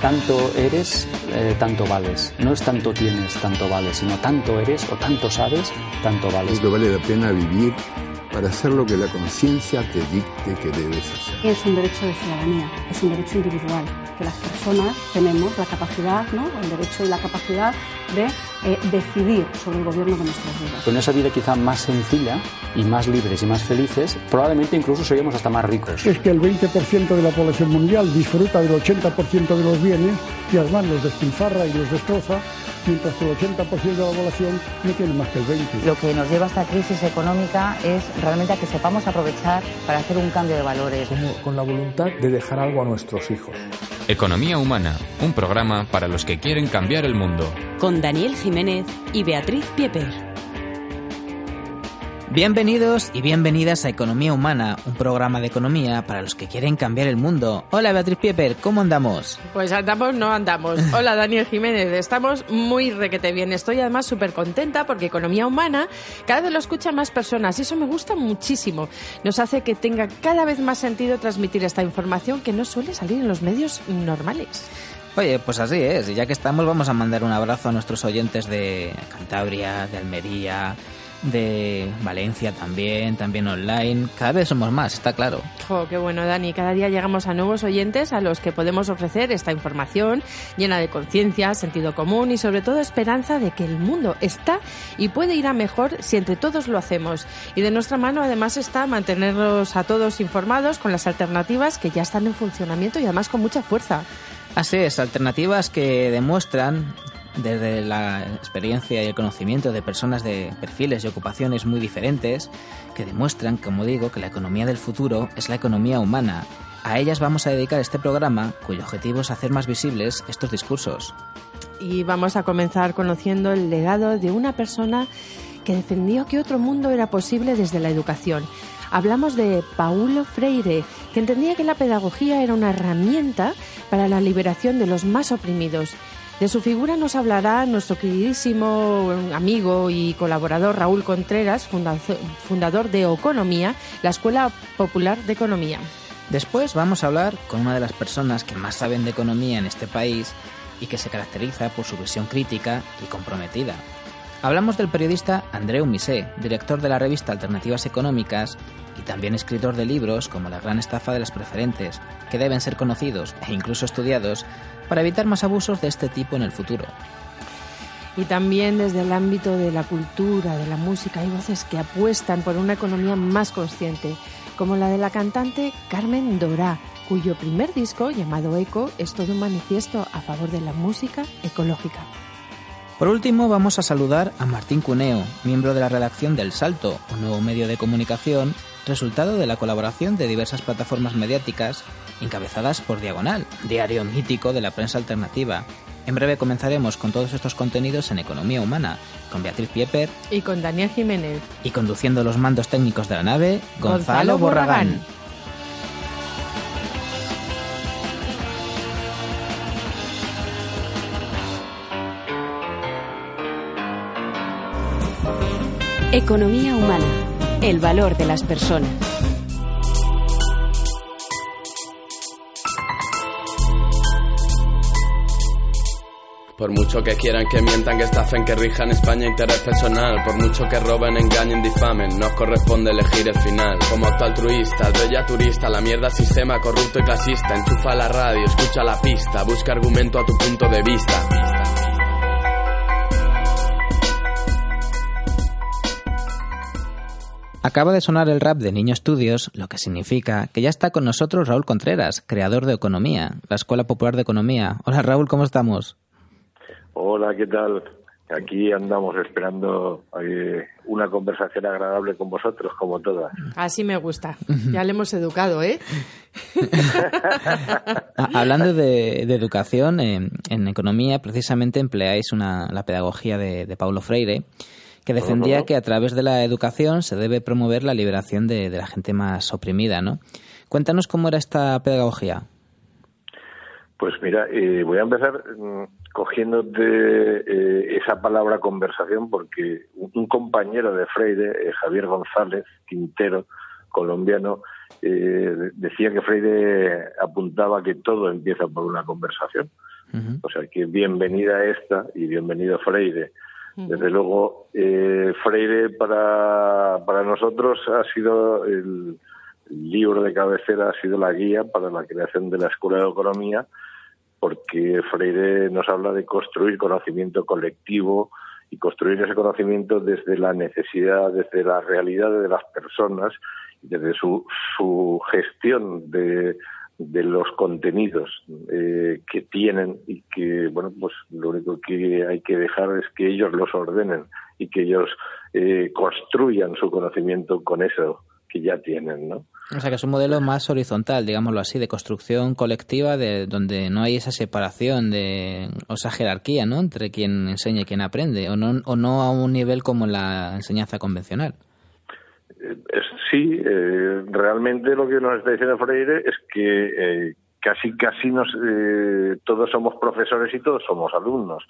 tanto eres, eh, tanto vales. No es tanto tienes, tanto vales, sino tanto eres o tanto sabes, tanto vales. Es que vale la pena vivir para hacer lo que la conciencia te dicte que debes hacer. Es un derecho de ciudadanía, es un derecho individual, que las personas tenemos la capacidad, ¿no? el derecho y la capacidad de eh, decidir sobre el gobierno de nuestras vidas. Con esa vida quizá más sencilla y más libres y más felices, probablemente incluso seríamos hasta más ricos. Es que el 20% de la población mundial disfruta del 80% de los bienes y además los despilfarra y los destroza mientras que el 80% de la población no tiene más que el 20%. Lo que nos lleva a esta crisis económica es realmente a que sepamos aprovechar para hacer un cambio de valores. Como con la voluntad de dejar algo a nuestros hijos. Economía Humana, un programa para los que quieren cambiar el mundo. Con Daniel Jiménez y Beatriz Pieper. Bienvenidos y bienvenidas a Economía Humana, un programa de economía para los que quieren cambiar el mundo. Hola Beatriz Pieper, ¿cómo andamos? Pues andamos, no andamos. Hola Daniel Jiménez, estamos muy requete bien. Estoy además súper contenta porque Economía Humana cada vez lo escuchan más personas y eso me gusta muchísimo. Nos hace que tenga cada vez más sentido transmitir esta información que no suele salir en los medios normales. Oye, pues así es. Y ya que estamos, vamos a mandar un abrazo a nuestros oyentes de Cantabria, de Almería, de Valencia también, también online. Cada vez somos más, está claro. Oh, qué bueno, Dani. Cada día llegamos a nuevos oyentes a los que podemos ofrecer esta información llena de conciencia, sentido común y sobre todo esperanza de que el mundo está y puede ir a mejor si entre todos lo hacemos. Y de nuestra mano además está mantenerlos a todos informados con las alternativas que ya están en funcionamiento y además con mucha fuerza. Así es, alternativas que demuestran desde la experiencia y el conocimiento de personas de perfiles y ocupaciones muy diferentes que demuestran, como digo, que la economía del futuro es la economía humana. A ellas vamos a dedicar este programa cuyo objetivo es hacer más visibles estos discursos. Y vamos a comenzar conociendo el legado de una persona que defendió que otro mundo era posible desde la educación. Hablamos de Paulo Freire, que entendía que la pedagogía era una herramienta para la liberación de los más oprimidos de su figura nos hablará nuestro queridísimo amigo y colaborador Raúl Contreras, fundador de Economía, la Escuela Popular de Economía. Después vamos a hablar con una de las personas que más saben de economía en este país y que se caracteriza por su visión crítica y comprometida. Hablamos del periodista Andreu Misé, director de la revista Alternativas Económicas también escritor de libros como La gran estafa de las preferentes, que deben ser conocidos e incluso estudiados para evitar más abusos de este tipo en el futuro. Y también desde el ámbito de la cultura, de la música, hay voces que apuestan por una economía más consciente, como la de la cantante Carmen Dorá, cuyo primer disco, llamado Eco, es todo un manifiesto a favor de la música ecológica. Por último, vamos a saludar a Martín Cuneo, miembro de la redacción del Salto, un nuevo medio de comunicación, resultado de la colaboración de diversas plataformas mediáticas encabezadas por Diagonal, diario mítico de la prensa alternativa. En breve comenzaremos con todos estos contenidos en Economía Humana, con Beatriz Pieper y con Daniel Jiménez. Y conduciendo los mandos técnicos de la nave, Gonzalo, Borragán. Economía humana, el valor de las personas. Por mucho que quieran que mientan, que estafen, que rijan España interés personal. Por mucho que roben, engañen, difamen, nos corresponde elegir el final. Como acto altruista, bella turista, la mierda sistema corrupto y clasista. Enchufa la radio, escucha la pista, busca argumento a tu punto de vista. Acaba de sonar el rap de Niño Estudios, lo que significa que ya está con nosotros Raúl Contreras, creador de Economía, la Escuela Popular de Economía. Hola Raúl, ¿cómo estamos? Hola, ¿qué tal? Aquí andamos esperando eh, una conversación agradable con vosotros, como todas. Así me gusta. Ya le hemos educado, ¿eh? Hablando de, educación, en economía precisamente empleáis una, la pedagogía de, de Paulo Freire que defendía que a través de la educación se debe promover la liberación de, la gente más oprimida, ¿no? Cuéntanos cómo era esta pedagogía. Pues mira, eh, voy a empezar mm, cogiendo de eh, esa palabra conversación porque un, compañero de Freire, eh, Javier González Quintero, colombiano, decía que Freire apuntaba que todo empieza por una conversación. O sea que bienvenida esta y bienvenido Freire. Desde luego, eh, Freire para, para nosotros ha sido el, libro de cabecera, ha sido la guía para la creación de la Escuela de Economía, porque Freire nos habla de construir conocimiento colectivo y construir ese conocimiento desde la necesidad, desde la realidad de las personas, desde su, su gestión de, de los contenidos eh, que tienen y que bueno pues lo único que hay que dejar es que ellos los ordenen y que ellos eh, construyan su conocimiento con eso que ya tienen no o sea que es un modelo más horizontal digámoslo así de construcción colectiva de donde no hay esa separación de o esa jerarquía no entre quien enseña y quien aprende o no o no a un nivel como la enseñanza convencional sí, eh, realmente lo que nos está diciendo Freire es que eh, casi casi nos, eh, todos somos profesores y todos somos alumnos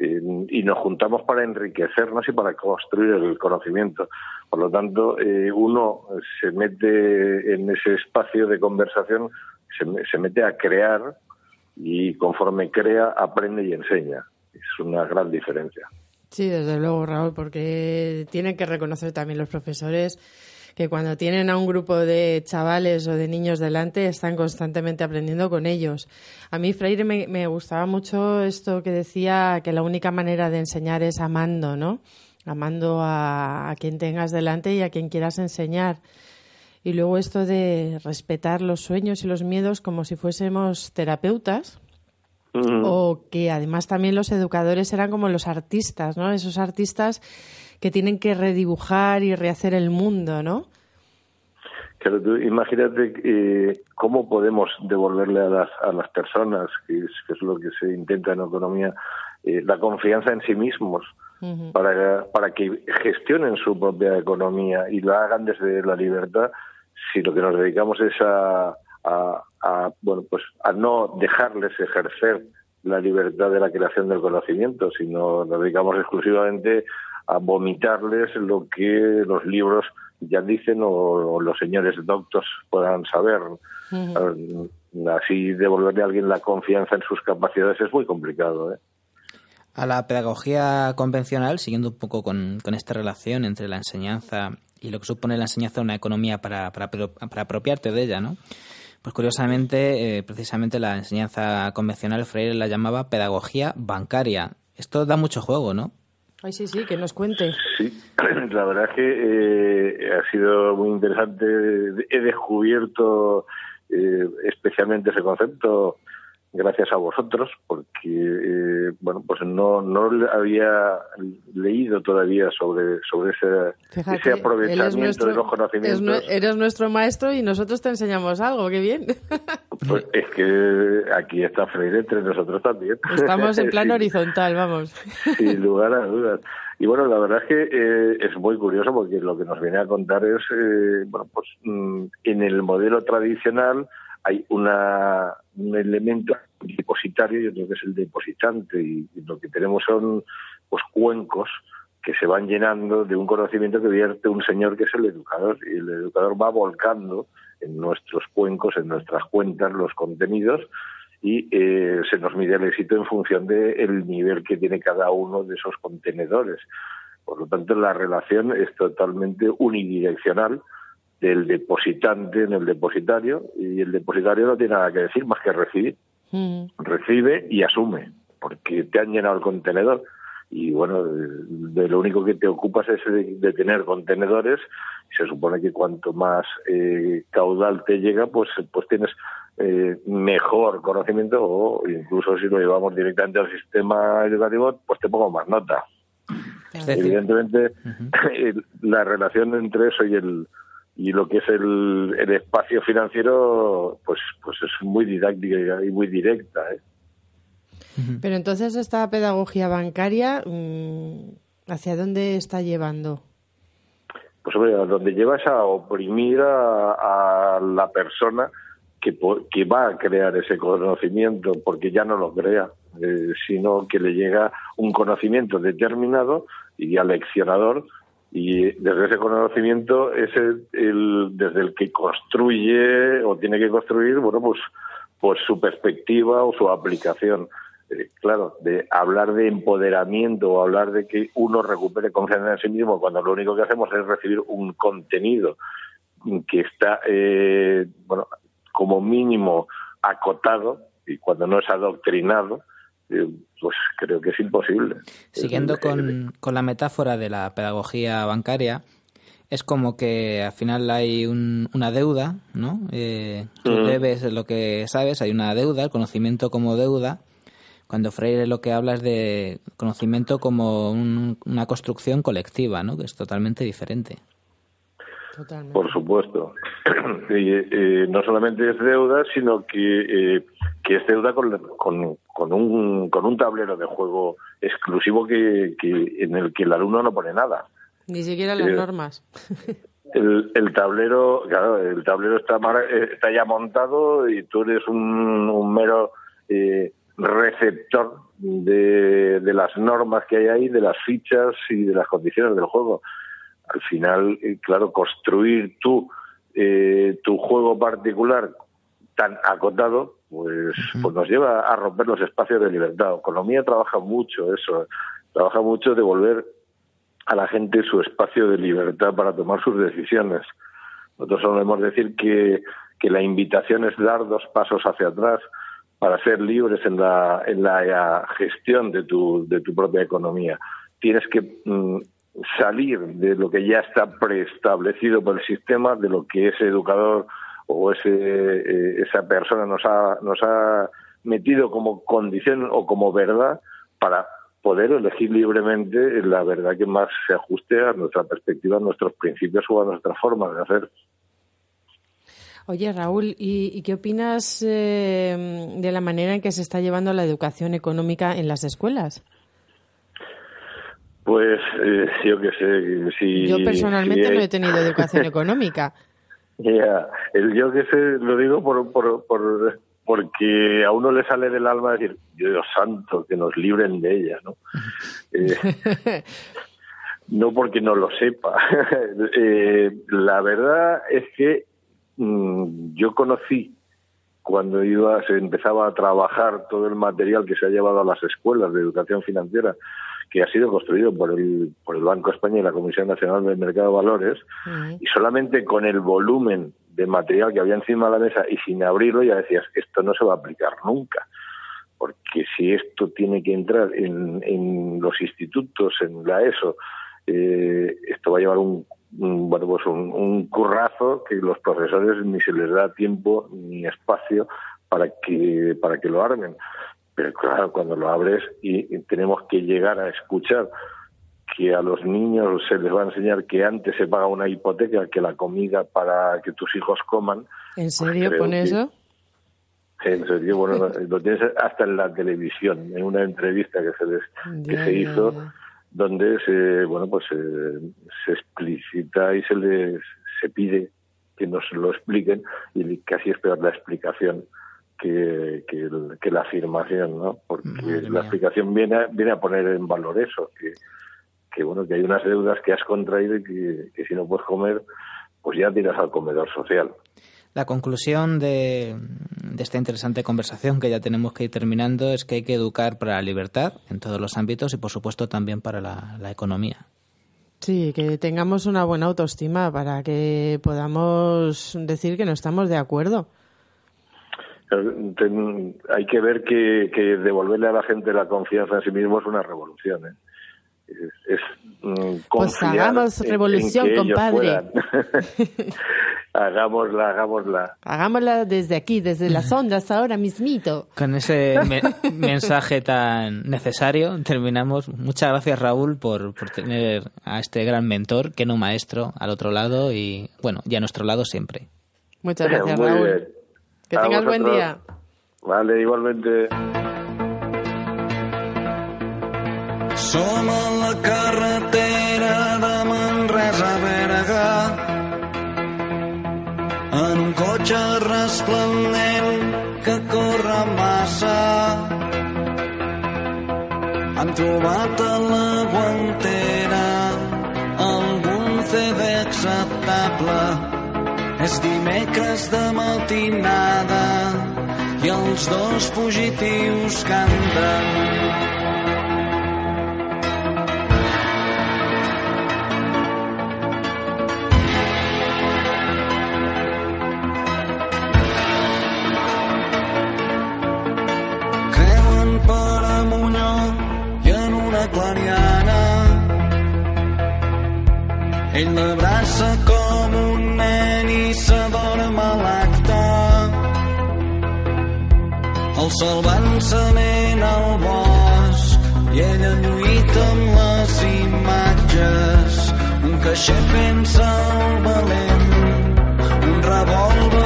y nos juntamos para enriquecernos y para construir el conocimiento. Por lo tanto, uno se mete en ese espacio de conversación, se, se mete a crear y conforme crea aprende y enseña. Es una gran diferencia. Sí, desde luego, Raúl, porque tienen que reconocer también los profesores que cuando tienen a un grupo de chavales o de niños delante están constantemente aprendiendo con ellos. A mí Freire me, gustaba mucho esto que decía que la única manera de enseñar es amando, ¿no? Amando a, a quien tengas delante y a quien quieras enseñar. Y luego esto de respetar los sueños y los miedos como si fuésemos terapeutas, o que además también los educadores eran como los artistas, ¿no? Esos artistas que tienen que redibujar y rehacer el mundo, ¿no? Claro, tú imagínate eh, cómo podemos devolverle a las, a las personas, que es, lo que se intenta en economía, eh, la confianza en sí mismos para, para que gestionen su propia economía y la hagan desde la libertad, si lo que nos dedicamos es a, a, bueno, pues a no dejarles ejercer la libertad de la creación del conocimiento, sino nos dedicamos exclusivamente a vomitarles lo que los libros ya dicen o, los señores doctos puedan saber. Así devolverle a alguien la confianza en sus capacidades es muy complicado. ¿eh? A la pedagogía convencional, siguiendo un poco con, esta relación entre la enseñanza y lo que supone la enseñanza de una economía para, para, para apropiarte de ella, ¿no? Pues curiosamente, eh, precisamente la enseñanza convencional Freire la llamaba pedagogía bancaria. Esto da mucho juego, ¿no? Ay, sí, sí, que nos cuente. Sí, la verdad es que eh, ha sido muy interesante. He descubierto eh, especialmente ese concepto gracias a vosotros, porque eh, bueno, pues no, no había leído todavía sobre, sobre ese, ese aprovechamiento de los conocimientos. eres nuestro maestro y nosotros te enseñamos algo, qué bien. Pues es que aquí está Freire entre nosotros también. Estamos en plan horizontal, vamos. Sin lugar a dudas. Y bueno, la verdad es que eh, es muy curioso porque lo que nos viene a contar es, eh, bueno, pues mm, en el modelo tradicional hay una, un elemento depositario y otro que es el depositante y, lo que tenemos son pues cuencos que se van llenando de un conocimiento que vierte un señor que es el educador y el educador va volcando en nuestros cuencos, en nuestras cuentas los contenidos y eh, se nos mide el éxito en función del nivel que tiene cada uno de esos contenedores. Por lo tanto, la relación es totalmente unidireccional del depositante en el depositario y el depositario no tiene nada que decir más que recibir. Mm. Recibe y asume, porque te han llenado el contenedor y bueno, de, lo único que te ocupas es de, tener contenedores y se supone que cuanto más eh, caudal te llega, pues, pues tienes eh, mejor conocimiento o incluso si lo llevamos directamente al sistema educativo, pues te pongo más nota. Evidentemente, la relación entre eso y el y lo que es el, el espacio financiero pues pues es muy didáctica y muy directa ¿eh? pero entonces esta pedagogía bancaria mm, hacia dónde está llevando pues hombre donde lleva es a oprimir a, la persona que, que va a crear ese conocimiento porque ya no lo crea eh, sino que le llega un conocimiento determinado y aleccionador y desde ese conocimiento es el, desde el que construye o tiene que construir bueno pues pues su perspectiva o su aplicación. Eh, claro, de hablar de empoderamiento o hablar de que uno recupere confianza en sí mismo cuando lo único que hacemos es recibir un contenido que está, eh, bueno, como mínimo acotado y cuando no es adoctrinado, pues creo que es imposible. Siguiendo con, con la metáfora de la pedagogía bancaria, es como que al final hay una deuda, ¿no? Eh, tú mm. debes lo que sabes, hay una deuda, el conocimiento como deuda. Cuando Freire lo que habla es de conocimiento como una construcción colectiva, ¿no? Que es totalmente diferente. Por supuesto. y, no solamente es deuda, sino que, eh, que es deuda con, con, un, con un tablero de juego exclusivo que, que en el que el alumno no pone nada. Ni siquiera las normas. El, el, tablero, claro, el tablero está, está ya montado y tú eres un, mero eh, receptor de, de, las normas que hay ahí, de las fichas y de las condiciones del juego. Al final, eh, claro, construir tú eh, tu juego particular tan acotado, pues, pues nos lleva a romper los espacios de libertad. Economía trabaja mucho eso, trabaja mucho de volver a la gente su espacio de libertad para tomar sus decisiones. Nosotros solemos decir que, que la invitación es dar dos pasos hacia atrás para ser libres en la, en la gestión de tu, de tu propia economía. Tienes que mm, salir de lo que ya está preestablecido por el sistema, de lo que ese educador o ese, eh, esa persona nos ha, nos ha metido como condición o como verdad para poder elegir libremente la verdad que más se ajuste a nuestra perspectiva, a nuestros principios o a nuestra forma de hacer. Oye, Raúl, ¿y, qué opinas eh, de la manera en que se está llevando la educación económica en las escuelas? Pues eh, yo qué sé. Si, yo personalmente no he tenido educación económica. Ya, yo que sé lo digo por, por, por porque a uno le sale del alma decir, Dios santo, que nos libren de ella, ¿no? Eh, no porque no lo sepa. Eh, la verdad es que mm, yo conocí cuando iba, se empezaba a trabajar todo el material que se ha llevado a las escuelas de educación financiera, que ha sido construido por el, por el Banco España y la Comisión Nacional del Mercado de Valores, y solamente con el volumen de material que había encima de la mesa y sin abrirlo ya decías, esto no se va a aplicar nunca. Porque si esto tiene que entrar en, en los institutos, en la ESO, eh, esto va a llevar un, bueno, pues un, currazo que los profesores ni se les da tiempo ni espacio para que, para que lo armen. Pero claro, cuando lo abres y tenemos que llegar a escuchar que a los niños se les va a enseñar que antes se paga una hipoteca que la comida para que tus hijos coman. ¿En pues serio pone eso? En serio, bueno, lo tienes hasta en la televisión, en una entrevista que se les, que se hizo, donde se, bueno, pues se, explicita y se les se pide que nos lo expliquen y casi es peor la explicación que, que, la afirmación, ¿no? Porque la explicación viene viene a poner en valor eso, que que bueno que hay unas deudas que has contraído y que, si no puedes comer pues ya tiras al comedor social la conclusión de, esta interesante conversación que ya tenemos que ir terminando es que hay que educar para la libertad en todos los ámbitos y por supuesto también para la, economía Sí, que tengamos una buena autoestima para que podamos decir que no estamos de acuerdo. Hay que ver que, que, devolverle a la gente la confianza en sí mismo es una revolución. ¿eh? es, mm, pues hagamos revolución, compadre. hagámosla, hagámosla. Hagámosla desde aquí, desde las ondas, ahora mismito. Con ese mensaje tan necesario terminamos. Muchas gracias, Raúl, por, por tener a este gran mentor, que no maestro, al otro lado y, bueno, y a nuestro lado siempre. Muchas gracias, Raúl. Que tengas buen día. Vale, igualmente. Som a la carretera de Manresa a Berga en un cotxe resplendent que corre massa. Han trobat a la guantera algun CD acceptable. És dimecres de matinada i els dos fugitius canten. Creuen per amulló i en una clariana ell l'abraça com El sol avançament al bosc i ella lluita amb les imatges. Un caixer fent-se el valent, un revòlver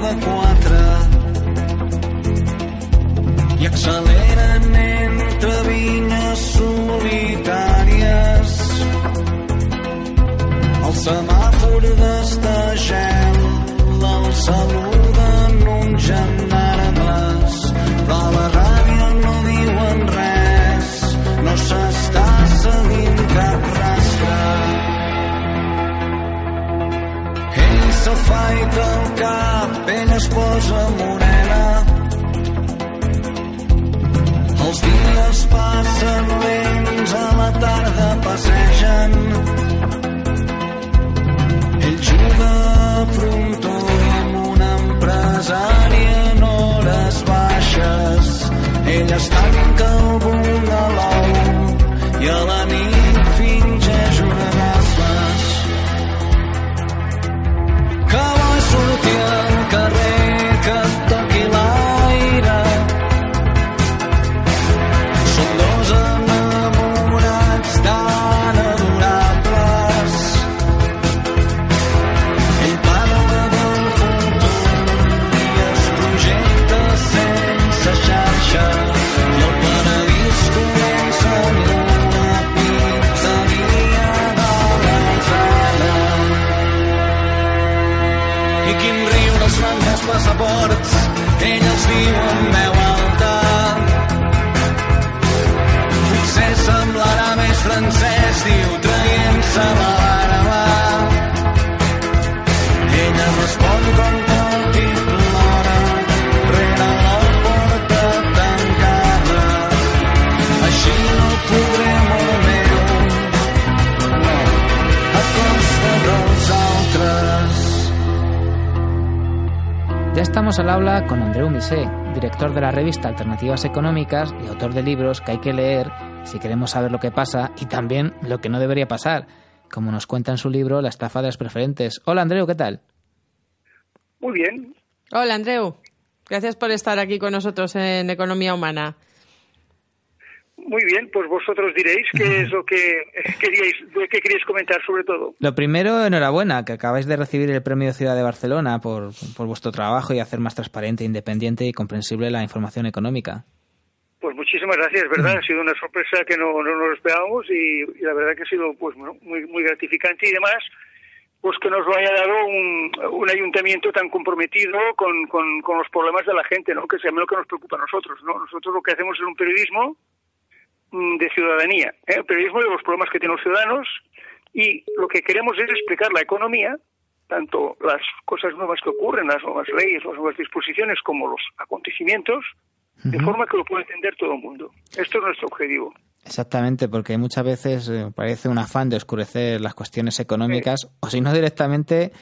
de quatre i acceleren entre vinyes solitàries. El semàfor ella es estamos al habla con Andreu Misé, director de la revista Alternativas Económicas y autor de libros que hay que leer si queremos saber lo que pasa y también lo que no debería pasar, como nos cuenta en su libro La estafa de las preferentes. Hola Andreu, ¿qué tal? Muy bien. Hola, Andreu. Gracias por estar aquí con nosotros en Economía Humana. Muy bien, pues vosotros diréis qué es lo que queríais, qué queríais comentar sobre todo. Lo primero, enhorabuena, que acabáis de recibir el Premio Ciudad de Barcelona por, por vuestro trabajo y hacer más transparente, independiente y comprensible la información económica. Pues muchísimas gracias, ¿verdad? Ha sido una sorpresa que no, no nos esperábamos y, y la verdad que ha sido pues bueno, muy, muy gratificante y además pues que nos lo haya dado un, un ayuntamiento tan comprometido con, con, con los problemas de la gente, ¿no? Que sea lo que nos preocupa a nosotros, ¿no? Nosotros lo que hacemos es un periodismo de ciudadanía, ¿eh? el periodismo de los problemas que tienen los ciudadanos y lo que queremos es explicar la economía, tanto las cosas nuevas que ocurren, las nuevas leyes, las nuevas disposiciones, como los acontecimientos, de forma que lo pueda entender todo el mundo. Esto es nuestro objetivo. Exactamente, porque muchas veces eh, parece un afán de oscurecer las cuestiones económicas o si no directamente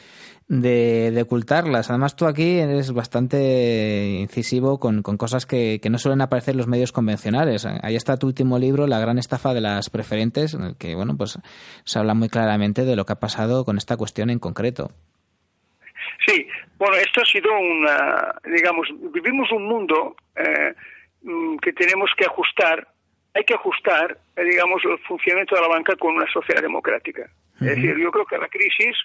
de, de ocultarlas. Además tú aquí eres bastante incisivo con, con cosas que, que no suelen aparecer en los medios convencionales. Ahí está tu último libro, La gran estafa de las preferentes, en el que bueno pues se habla muy claramente de lo que ha pasado con esta cuestión en concreto. Sí, bueno, esto ha sido una, digamos, vivimos un mundo eh, mm, que tenemos que ajustar, hay que ajustar, eh, digamos, el funcionamiento de la banca con una sociedad democrática. Es decir, yo creo que la crisis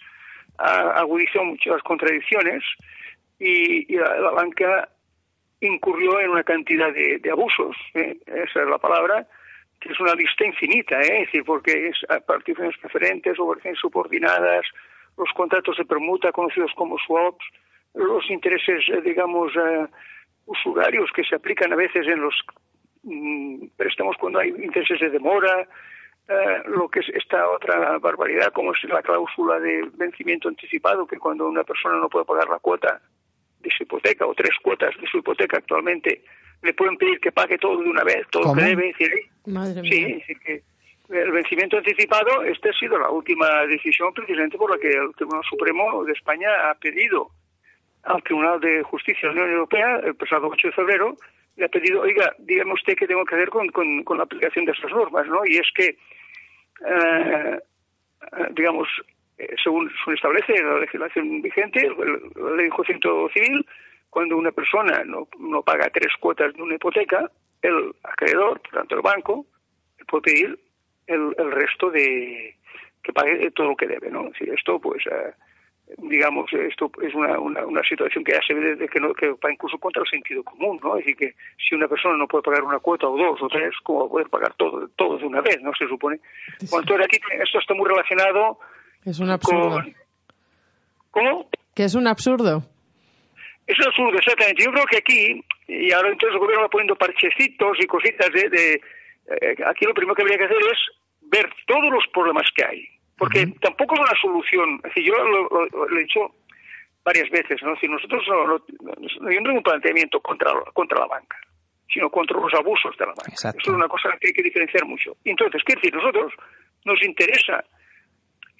ha agudizado muchas contradicciones y, y la, la, banca incurrió en una cantidad de, de abusos, ¿eh? esa es la palabra, que es una lista infinita, ¿eh? es decir, porque es participaciones preferentes, operaciones subordinadas, los contratos de permuta conocidos como swaps, los intereses, eh, digamos, eh, usurarios que se aplican a veces en los préstamos cuando hay intereses de demora, eh, lo que es esta otra barbaridad, como es la cláusula de vencimiento anticipado, que cuando una persona no puede pagar la cuota de su hipoteca o tres cuotas de su hipoteca actualmente, le pueden pedir que pague todo de una vez, todo lo que debe. Decir, Madre sí, mía. sí que el vencimiento anticipado, esta ha sido la última decisión precisamente por la que el Tribunal Supremo de España ha pedido al Tribunal de Justicia de la Unión Europea, el pasado 8 de febrero, le ha pedido, oiga, dígame usted qué tengo que hacer con, con, la aplicación de estas normas, ¿no? Y es que, eh, eh, digamos, eh, según se establece la legislación vigente, la ley de enjuiciamiento civil, cuando una persona no, no paga tres cuotas de una hipoteca, el acreedor, por tanto el banco, puede pedir el, el resto de que pague todo lo que debe, ¿no? Si esto, pues, eh, digamos, esto es una, una, una situación que ya se ve desde que, no, que va incluso contra el sentido común, ¿no? Es decir, que si una persona no puede pagar una cuota o dos o tres, ¿cómo va a poder pagar todo, todo de una vez, no? Se supone. Bueno, entonces aquí esto está muy relacionado Es un absurdo. con... ¿Cómo? Que es un absurdo. Es absurdo, exactamente. Yo creo que aquí, y ahora entonces el gobierno va poniendo parchecitos y cositas de... de eh, aquí lo primero que habría que hacer es ver todos los problemas que hay. Porque tampoco es una solución. Es decir, yo lo, lo- lo he dicho varias veces, ¿no? Si nosotros no, no, no- yo no tengo un planteamiento contra, contra la banca, sino contra los abusos de la banca. Eso es una cosa que hay que diferenciar mucho. Entonces, ¿qué decir? Nosotros nos interesa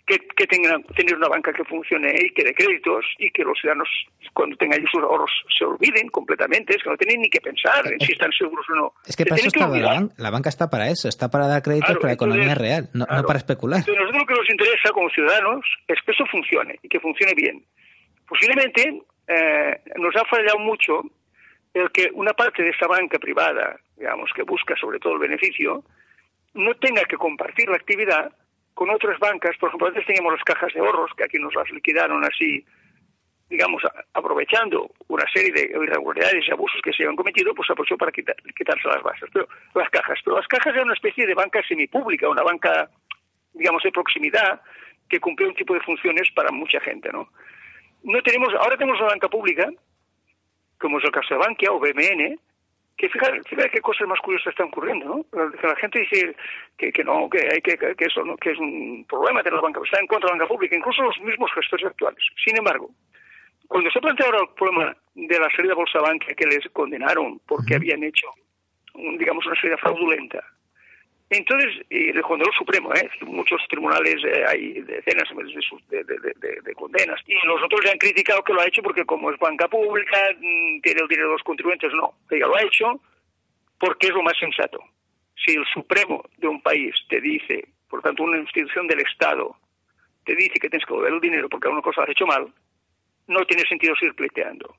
que, que tengan tener una banca que funcione y que dé créditos y que los ciudadanos cuando tengan sus ahorros se olviden completamente, es que no tienen ni que pensar en si están seguros o no. Es que Se para eso está la, olvidar. banca. la banca está para eso, está para dar créditos Claro, para la economía entonces, real, no, no claro. para especular. Entonces, nosotros lo que nos interesa como ciudadanos es que eso funcione y que funcione bien. Posiblemente eh, nos ha fallado mucho el que una parte de esta banca privada, digamos, que busca sobre todo el beneficio, no tenga que compartir la actividad con otras bancas. Por ejemplo, antes teníamos las cajas de ahorros, que aquí nos las liquidaron así, digamos, aprovechando una serie de irregularidades y abusos que se habían cometido, pues aprovechó para quitar- quitarse las bases. Pero las cajas, pero las cajas eran una especie de banca semipública, una banca, digamos, de proximidad, que cumplía un tipo de funciones para mucha gente, ¿no? No tenemos, ahora tenemos una banca pública, como es el caso de Bankia o BMN, que fíjate, fíjate qué cosas más curiosas están ocurriendo, ¿no? La gente dice que, que no, que hay que, que eso no, que es un problema tener la banca, está en contra de la banca pública, incluso los mismos gestores actuales. Sin embargo, cuando se plantea ahora el problema de la salida de Bolsa Bankia que les condenaron porque habían hecho, digamos, una salida fraudulenta, entonces, condenó el Supremo, ¿eh? muchos tribunales, eh, hay decenas de, de, de- de- de condenas. Y los otros le han criticado que lo ha hecho porque como es banca pública, mm, tiene el dinero de los contribuyentes. No, ella lo ha hecho porque es lo más sensato. Si el Supremo de un país te dice, por tanto, una institución del Estado, te dice que tienes que devolver el dinero porque alguna cosa has hecho mal, no tiene sentido seguir pleiteando.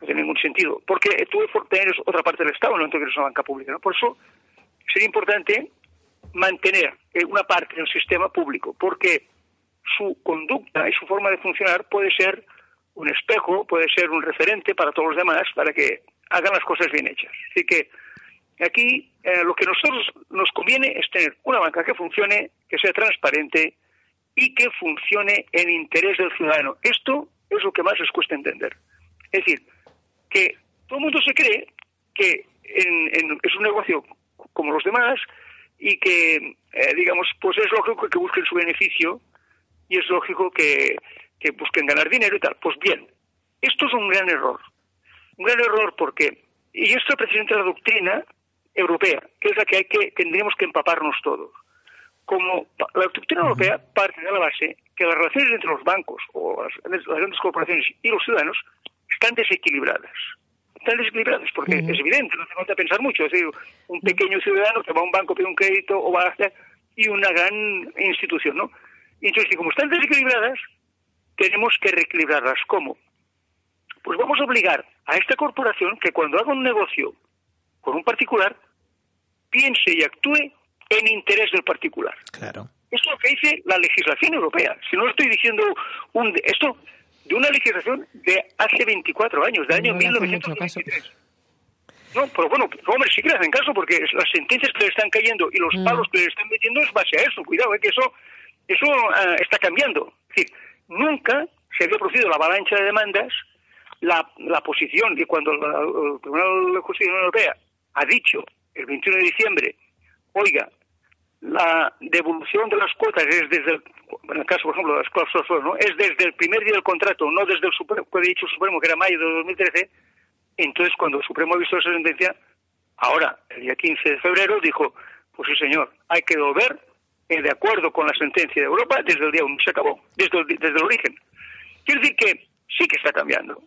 No tiene ningún sentido. Porque tú eres otra parte del Estado, no que eres una banca pública. ¿no? Por eso sería importante mantener eh, una parte del sistema público, porque su conducta y su forma de funcionar puede ser un espejo, puede ser un referente para todos los demás, para que hagan las cosas bien hechas. Así que aquí eh, lo que nosotros nos conviene es tener una banca que funcione, que sea transparente y que funcione en interés del ciudadano. Esto es lo que más les cuesta entender. Es decir, que todo el mundo se cree que en- en- es un negocio como los demás y que, eh, digamos, pues es lógico que busquen su beneficio y es lógico que, que busquen ganar dinero y tal. Pues bien, esto es un gran error. Un gran error porque, y esto es precisamente la doctrina europea, que es la que hay que, tendríamos que empaparnos todos. Como la doctrina europea parte de la base que las relaciones entre los bancos o las, las grandes corporaciones y los ciudadanos están desequilibradas. Están desequilibradas porque es evidente, no hace falta pensar mucho. Es decir, un pequeño ciudadano que va a un banco, pide un crédito o va a hacer y una gran institución, ¿no? Y entonces, como están desequilibradas, tenemos que reequilibrarlas. ¿Cómo? Pues vamos a obligar a esta corporación que cuando haga un negocio con un particular, piense y actúe en interés del particular. Claro. Esto es lo que dice la legislación europea. Si no estoy diciendo un, esto de una legislación de hace 24 años, del año No le hacen mucho 1923. No, pero bueno, hombre, sí que le hacen caso porque las sentencias que le están cayendo y los Mm. palos que le están metiendo es base a eso. Cuidado, eh, que eso eso ah, está cambiando. Es decir, nunca se había producido la avalancha de demandas, la, la posición que cuando la- el Tribunal de Justicia de la Unión Europea ha dicho el 21 de diciembre, oiga, la devolución de las cuotas es desde el, en el caso, por ejemplo, de las cláusulas suelo, ¿no? es desde el primer día del contrato, no desde el Supremo, que había dicho el Supremo, que era mayo de 2013, entonces cuando el Supremo ha visto esa sentencia, ahora, el día 15 de febrero, dijo, pues sí señor, hay que devolver eh, de acuerdo con la sentencia de Europa desde el día 1, se acabó, desde el, desde el origen. Quiero decir que sí que está cambiando,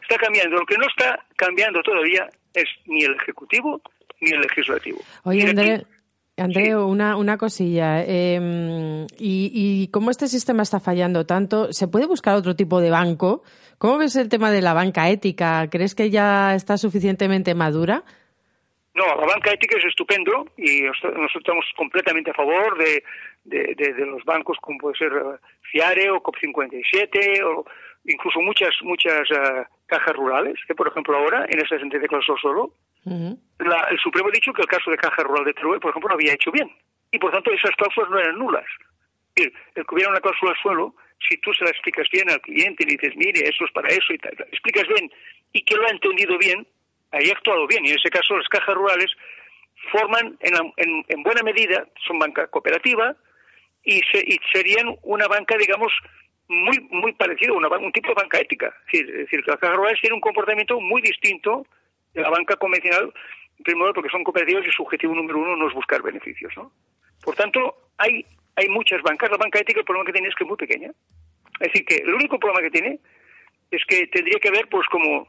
está cambiando, lo que no está cambiando todavía es ni el Ejecutivo ni el Legislativo. Oye, André, una, una cosilla. eh, y, y como este sistema está fallando tanto, ¿se puede buscar otro tipo de banco? ¿Cómo ves el tema de la banca ética? ¿Crees que ya está suficientemente madura? No, la banca ética es estupendo y nosotros estamos completamente a favor de, de, de- de los bancos como puede ser eh, FIARE o COP57 o incluso muchas muchas eh, cajas rurales, que por ejemplo ahora en esa sentencia de la- el Supremo ha dicho que el caso de Caja Rural de Teruel, por ejemplo, no había hecho bien y por tanto esas cláusulas no eran nulas. Es decir, el que hubiera una cláusula al suelo, si tú se la explicas bien al cliente y le dices, mire, eso es para eso y tal, explicas bien y que lo ha entendido bien, ahí ha actuado bien. Y en ese caso las cajas rurales forman en, en- en buena medida, son banca cooperativa y, se- y serían una banca, digamos, muy muy parecido, un tipo de banca ética. Es decir, es decir, las cajas rurales tienen un comportamiento muy distinto la banca convencional, en primer lugar porque son cooperativas y su objetivo número uno no es buscar beneficios. ¿no? Por tanto, hay, hay muchas bancas. La banca ética el problema que tiene es que es muy pequeña. Es decir, que el único problema que tiene es que tendría que ver, pues, como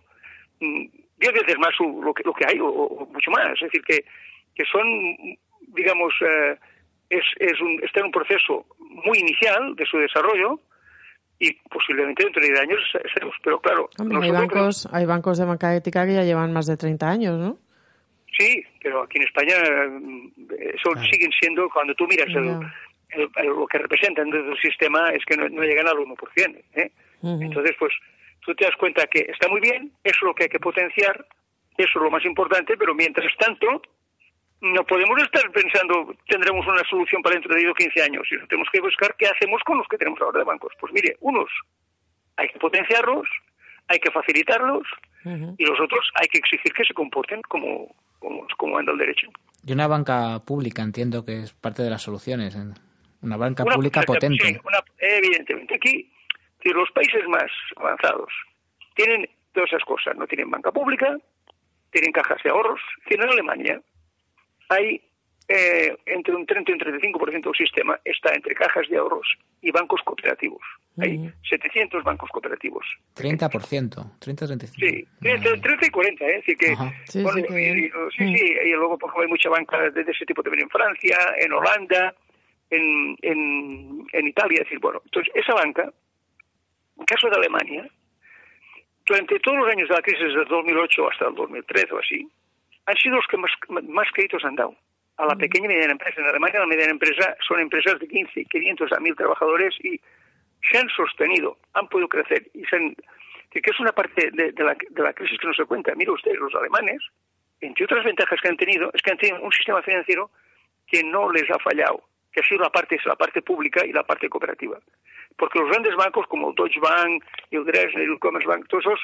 mm, diez veces más su- lo, que, lo que hay, o, o mucho más. Es decir, que, que son, digamos, eh, es, es un, está en un proceso muy inicial de su desarrollo y posiblemente dentro de 10 años seremos. Pero claro, Hombre, hay bancos, hay bancos de banca ética que ya llevan más de 30 años, ¿no? Sí, pero aquí en España mm, eso siguen siendo, cuando tú miras el- el- el- lo que representan dentro del sistema, es que no, no llegan al 1%. ¿eh? Entonces, pues tú te das cuenta que está muy bien, eso es lo que hay que potenciar, eso es lo más importante, pero mientras tanto, no podemos estar pensando tendremos una solución para dentro de 10 o 15 años, sino tenemos que buscar qué hacemos con los que tenemos ahora de bancos. Pues mire, unos hay que potenciarlos, hay que facilitarlos, y los otros hay que exigir que se comporten como, como, como anda el derecho. Y una banca pública, entiendo que es parte de las soluciones. ¿eh? Una banca Una- pública potente. sí, una- evidentemente. Aquí, los países más avanzados tienen todas esas cosas, no tienen banca pública, tienen cajas de ahorros. Si en Alemania hay eh, entre un 30 y un 35% del sistema está entre cajas de ahorros y bancos cooperativos. Hay 700 bancos cooperativos. 30%. 30-35%. Sí, entre 30 y 40, ¿eh? Es decir que. Sí, bueno, sí, y- y- sí, sí, y luego por ejemplo, hay mucha banca de, ese tipo también en Francia, en Holanda, en, en, en Italia. Es decir, bueno, entonces esa banca, en caso de Alemania, durante todos los años de la crisis, desde el 2008 hasta el 2013 o así, han sido los que más, más créditos han dado a la pequeña y mediana empresa. En Alemania la mediana empresa son empresas de 15, 500 a 1000 trabajadores y se han sostenido, han podido crecer y se han, que es una parte de, de la, de la crisis que no se cuenta. Mire usted, los alemanes, entre otras ventajas que han tenido, es que han tenido un sistema financiero que no les ha fallado, que ha sido la parte, la parte pública y la parte cooperativa. Porque los grandes bancos como Deutsche Bank, el Dresdner, el Commerzbank, todos esos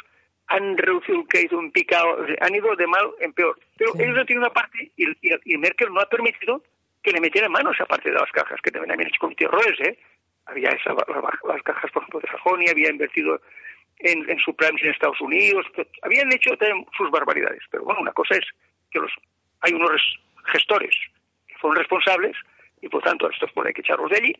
han reducido el crédito en picado, han ido de mal en peor. Pero ellos no tienen una parte y, y- y Merkel no ha permitido que le metieran mano a parte de las cajas, que también habían hecho cometido errores, ¿eh? Había esa, la- las cajas, por ejemplo, de Sajonia, había invertido en, en subprimes en Estados Unidos, habían hecho también sus barbaridades. Pero bueno, una cosa es que los hay unos res- gestores que fueron responsables y por tanto a estos pues, hay que echarlos de allí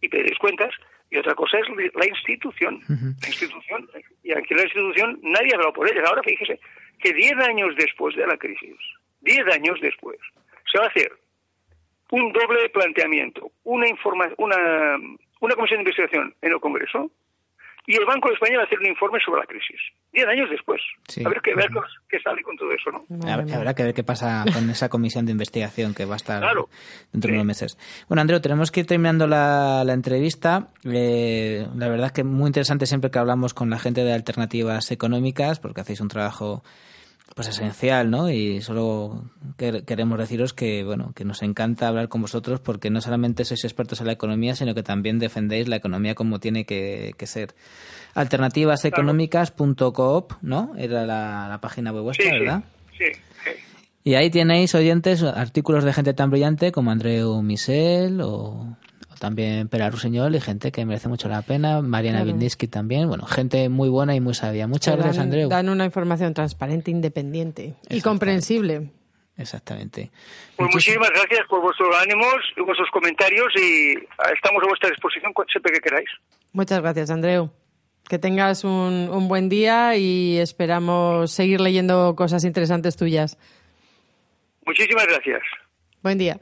y pedirles cuentas. Y otra cosa es la institución. La institución, y aquí la institución nadie ha hablado por ella. Ahora fíjese que 10 años después de la crisis, 10 años después, se va a hacer un doble planteamiento, una, informa una, una comisión de investigación en el Congreso y el Banco de España va a hacer un informe sobre la crisis. Diez años después. Sí. A ver qué, ver qué sale con todo eso, ¿no? Habrá habrá que ver qué pasa con esa comisión de investigación que va a estar Claro. dentro de unos meses. Bueno, Andreu, tenemos que ir terminando la, la entrevista. Eh, la verdad es que muy interesante siempre que hablamos con la gente de alternativas económicas, porque hacéis un trabajo pues esencial, ¿no? Y solo queremos deciros que, bueno, que nos encanta hablar con vosotros porque no solamente sois expertos en la economía, sino que también defendéis la economía como tiene que, ser. Alternativaseconómicas.coop, ¿no? Era la, página web vuestra, ¿verdad? Sí, sí. Y ahí tenéis, oyentes, artículos de gente tan brillante como Andreu Misel o también Pera Rusiñol y gente que merece mucho la pena, Mariana claro. también, bueno, gente muy buena y muy sabia. Muchas gracias, Andreu. Dan una información transparente, independiente y comprensible. Exactamente. Pues muchísimas gracias por vuestros ánimos y vuestros comentarios y estamos a vuestra disposición siempre que queráis. Muchas gracias, Andreu. Que tengas un, un buen día y esperamos seguir leyendo cosas interesantes tuyas. Muchísimas gracias. Buen día.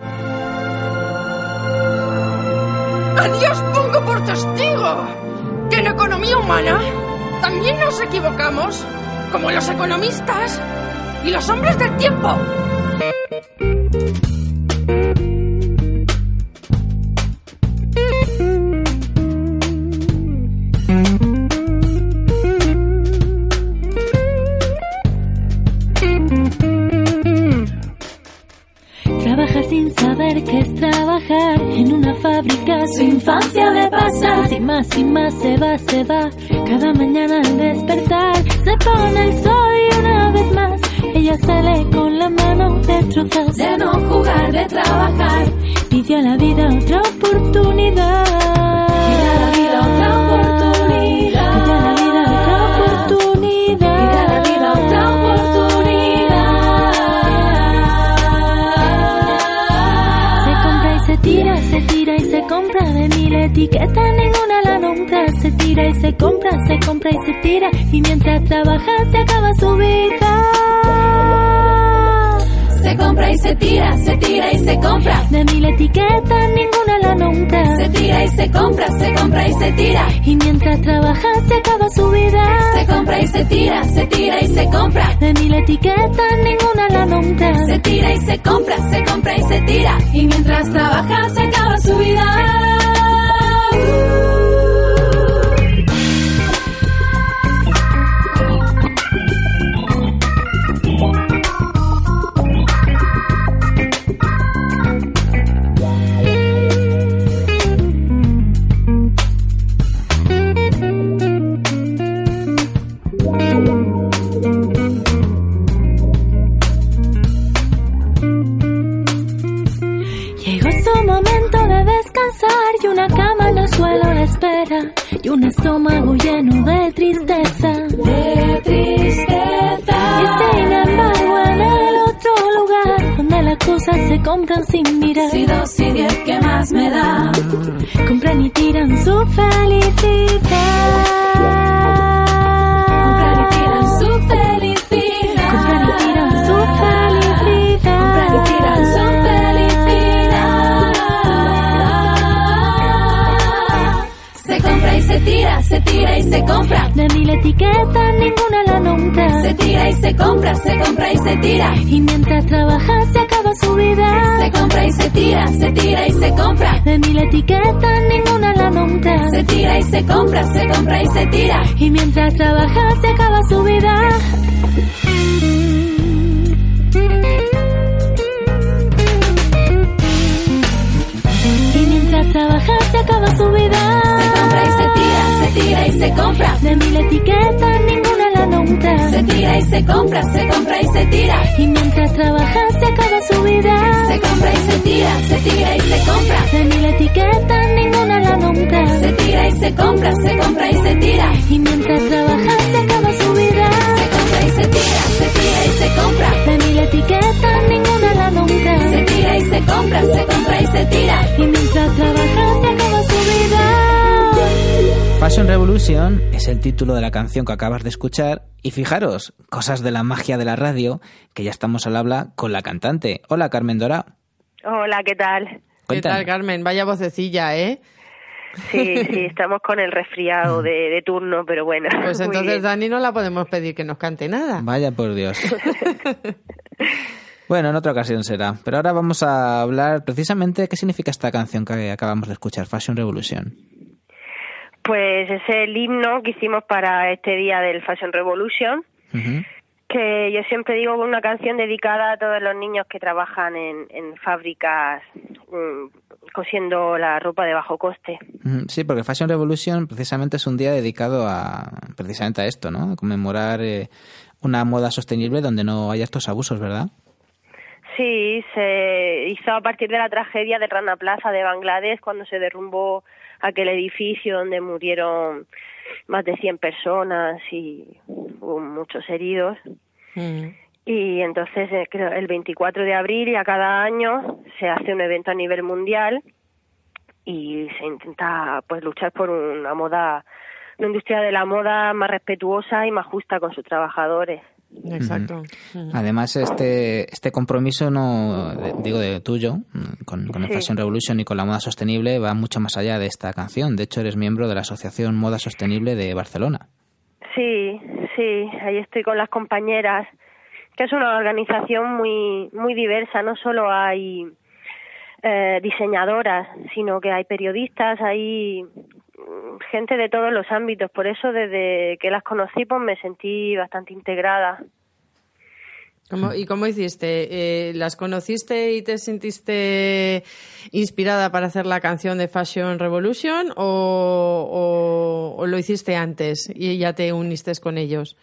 A Dios pongo por testigo que en economía humana también nos equivocamos, como los economistas y los hombres del tiempo. Saber qué es trabajar en una fábrica. Su infancia le pasa. Sin más, sin más, se va, se va. Cada mañana al despertar se pone el sol y una vez más ella sale con la mano destrozada. De no jugar, de trabajar. Pide a la vida otra oportunidad. De mil etiquetas, ninguna la nombra. Se tira y se compra, se compra y se tira. Y mientras trabaja se acaba su vida. Se compra y se tira, se tira y se compra. De mil etiquetas, ninguna la nombra. Se tira y se compra, se compra y se tira. Y mientras trabaja se acaba su vida. Se compra y se tira, se tira y se compra. De mil etiquetas, ninguna la nombra. Se tira y se compra, se compra y se tira. Y mientras trabaja se acaba su vida. you. Y un estómago lleno de tristeza. De tristeza. Y sin embargo en el otro lugar donde las cosas se compran sin mirar. Si dos y diez, ¿qué más me da? Compran y tiran su felicidad. Se tira y se compra. De mil etiquetas ninguna la nombra. Se tira y se compra, se compra y se tira. Y mientras trabaja se acaba su vida. Se compra y se tira, se tira y se compra. De mil etiquetas ninguna la nombra. Se tira y se compra, se compra y se tira. Y mientras trabaja se acaba su vida. Y mientras trabaja se acaba su vida. Se compra y se tira se tira y se compra. De mil etiquetas ninguna la nombra. Se tira y se compra, se compra y se tira. Y mientras trabaja se acaba su vida. Se compra y se tira, se tira y se compra. De mil etiquetas ninguna la nombra. Se tira y se compra, se compra y se tira. Y mientras trabaja se acaba su vida. Se tira, se tira y se compra. De mil etiquetas ninguna la nombra. Se tira y se compra, se compra y se tira. Y mientras trabaja se acaba su vida. Fashion Revolution es el título de la canción que acabas de escuchar y fijaros, cosas de la magia de la radio, que ya estamos al habla con la cantante. Hola Carmen Dora. Hola, ¿qué tal? ¿Qué tal Carmen? Vaya vocecilla, ¿eh? Sí, sí, estamos con el resfriado de, turno, pero bueno. Pues entonces Dani no la podemos pedir que nos cante nada. Vaya por Dios. bueno, en otra ocasión será. Pero ahora vamos a hablar precisamente de qué significa esta canción que acabamos de escuchar, Fashion Revolution. Pues es el himno que hicimos para este día del Fashion Revolution, que yo siempre digo una canción dedicada a todos los niños que trabajan en, en fábricas mm, cosiendo la ropa de bajo coste. Mm, Sí, porque Fashion Revolution precisamente es un día dedicado a precisamente a esto, ¿no? A conmemorar eh, una moda sostenible donde no haya estos abusos, ¿verdad? Sí, se hizo a partir de la tragedia de Rana Plaza de Bangladesh cuando se derrumbó aquel edificio donde murieron más de 100 personas y hubo muchos heridos. Y entonces, eh, creo, el 24 de abril y a cada año se hace un evento a nivel mundial y se intenta pues luchar por una moda, una industria de la moda más respetuosa y más justa con sus trabajadores. Exacto. Además, este, este compromiso, no de- digo de tuyo, mm, con, con el Sí. Fashion Revolution y con la moda sostenible, va mucho más allá de esta canción. De hecho, eres miembro de la Asociación Moda Sostenible de Barcelona. Sí, sí, ahí estoy con las compañeras, es una organización muy muy diversa, no solo hay eh, diseñadoras, sino que hay periodistas, hay mm, gente de todos los ámbitos, por eso desde que las conocí pues me sentí bastante integrada. ¿Cómo- ¿Y cómo hiciste? Eh, ¿Las conociste y te sentiste inspirada para hacer la canción de Fashion Revolution o- o lo hiciste antes y ya te uniste con ellos?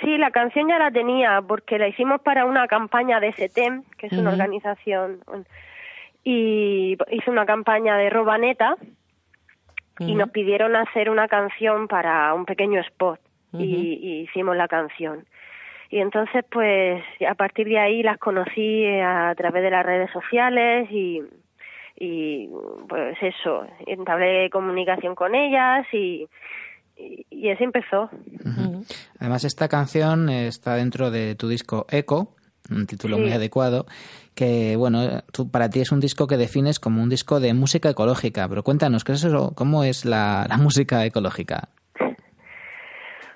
Sí, la canción ya la tenía porque la hicimos para una campaña de SETEM, que es una organización, y hice una campaña de Robaneta y nos pidieron hacer una canción para un pequeño spot y, y hicimos la canción. Y entonces, pues, a partir de ahí las conocí a través de las redes sociales y, y pues eso, entablé comunicación con ellas y, y, así empezó. Además, esta canción está dentro de tu disco Eco, un título Sí. muy adecuado, que, bueno, tú, para ti es un disco que defines como un disco de música ecológica. Pero cuéntanos, ¿qué es eso? ¿cómo es la, la música ecológica?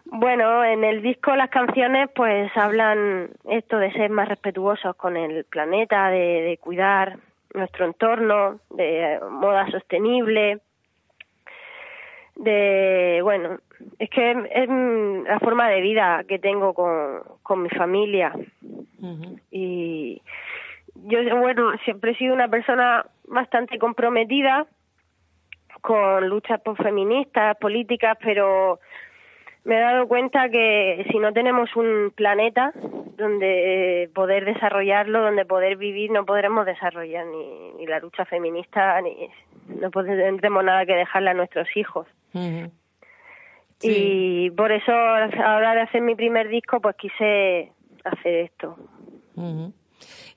Bueno, en el disco las canciones pues hablan esto de ser más respetuosos con el planeta, de, de cuidar nuestro entorno, de eh, moda sostenible, de, bueno, es que es, la forma de vida que tengo con, con mi familia. Y yo, bueno, siempre he sido una persona bastante comprometida con luchas por feministas, políticas, pero me he dado cuenta que si no tenemos un planeta donde poder desarrollarlo, donde poder vivir, no podremos desarrollar ni, ni la lucha feminista, ni no tendremos nada que dejarle a nuestros hijos. Y por eso, a la hora de hacer mi primer disco, pues quise hacer esto.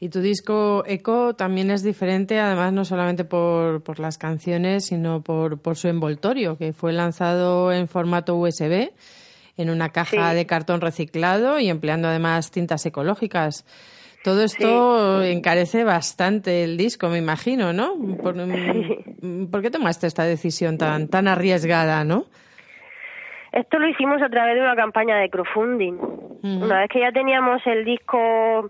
Y tu disco Eco también es diferente, además no solamente por, por las canciones, sino por, por su envoltorio, que fue lanzado en formato USB, en una caja Sí. de cartón reciclado y empleando además tintas ecológicas. Todo esto encarece bastante el disco, me imagino, ¿no? Por, mm, ¿por qué tomaste esta decisión tan, tan arriesgada, no? Esto lo hicimos a través de una campaña de crowdfunding. Una vez que ya teníamos el disco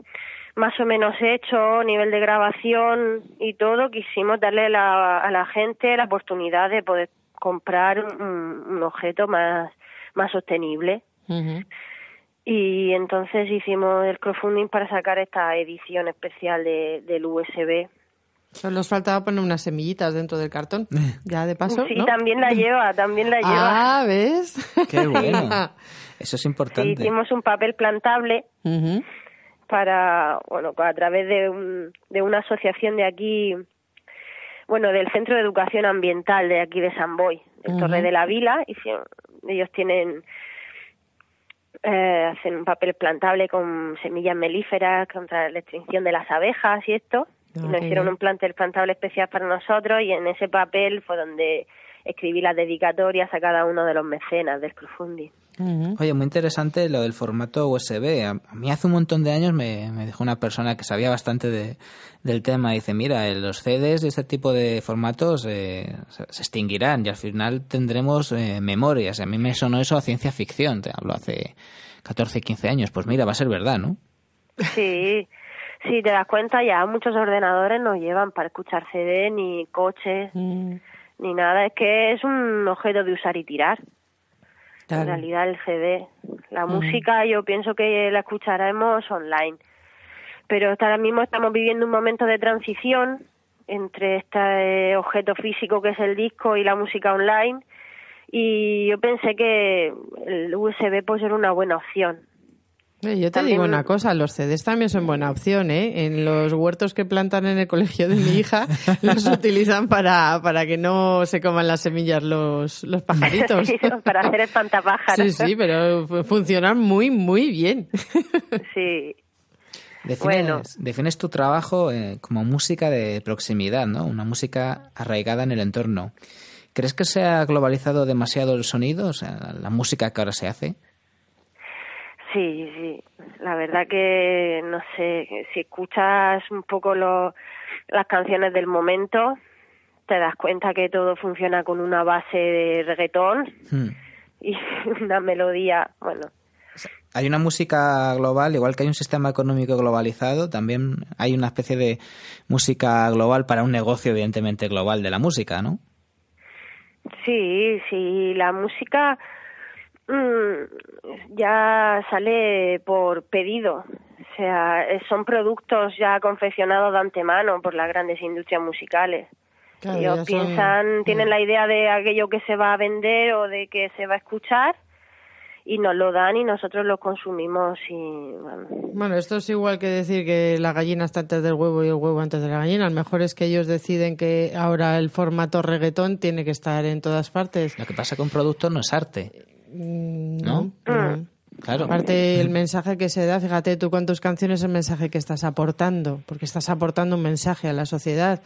más o menos hecho, nivel de grabación y todo, quisimos darle la- a la gente la oportunidad de poder comprar un, un objeto más, más sostenible. Y entonces hicimos el crowdfunding para sacar esta edición especial de, del USB. Solo os faltaba poner unas semillitas dentro del cartón, ya de paso, sí, ¿no? también la lleva, también la lleva. Ah, ¿ves? Qué bueno. Eso es Sí, importante. hicimos un papel plantable Ujú. para, bueno, a través de, un, de una asociación de aquí, bueno, del Centro de Educación Ambiental de aquí de San Boy, el Ujú. Torre de la Vila, y si- ellos tienen, eh, hacen un papel plantable con semillas melíferas contra la extinción de las abejas y esto, y Ah, nos qué hicieron un plantel plantable especial para nosotros y en ese papel fue donde escribí las dedicatorias a cada uno de los mecenas del crowdfunding. Oye, muy interesante lo del formato USB. A, mí hace un montón de años me, me dijo una persona que sabía bastante de, del tema. Dice, mira, eh, los CDs de este tipo de formatos eh, se, extinguirán y al final tendremos eh, memorias. A mí me sonó eso a ciencia ficción. Te hablo hace 14, 15 años. Pues mira, va a ser verdad, ¿no? Sí, sí, te das cuenta, ya muchos ordenadores no llevan para escuchar CD, ni coches, ni nada. Es que es un objeto de usar y tirar. Claro. En realidad el CD. La Ujú. música yo pienso que la escucharemos online. Pero hasta ahora mismo estamos viviendo un momento de transición entre este objeto físico que es el disco y la música online. Y yo pensé que el USB pues era una buena opción. Yo te También- digo una cosa, los CDs también son buena opción, ¿eh? En los huertos que plantan en el colegio de mi hija los utilizan para, para que no se coman las semillas los, los pajaritos. Para hacer espantapájaros. Sí, sí, pero fu- funcionan muy, muy bien. Sí. Defines, Bueno. defines tu trabajo eh, como música de proximidad, ¿no? Una música arraigada en el entorno. ¿Crees que se ha globalizado demasiado el sonido, o sea, la música que ahora se hace? Sí, sí. La verdad que, no sé, si escuchas un poco lo- las canciones del momento, te das cuenta que todo funciona con una base de reggaetón Hmm. y una melodía, bueno, Hay una música global, igual que hay un sistema económico globalizado, también hay una especie de música global para un negocio, evidentemente, global de la música, ¿no? Sí, sí, la música mm, ya sale por pedido. O sea, son productos ya confeccionados de antemano por las grandes industrias musicales. Claro, Ellos piensan, tienen la idea de aquello que se va a vender o de que se va a escuchar y nos lo dan y nosotros lo consumimos y bueno, Bueno, esto es igual que decir que la gallina está antes del huevo y el huevo antes de la gallina. Lo mejor es que ellos deciden que ahora el formato reggaetón tiene que estar en todas partes. Lo que pasa con productos no es arte, Mm, ¿no? no. Claro. Aparte, el mensaje que se da, fíjate tú con tus canciones el mensaje que estás aportando, porque estás aportando un mensaje a la sociedad.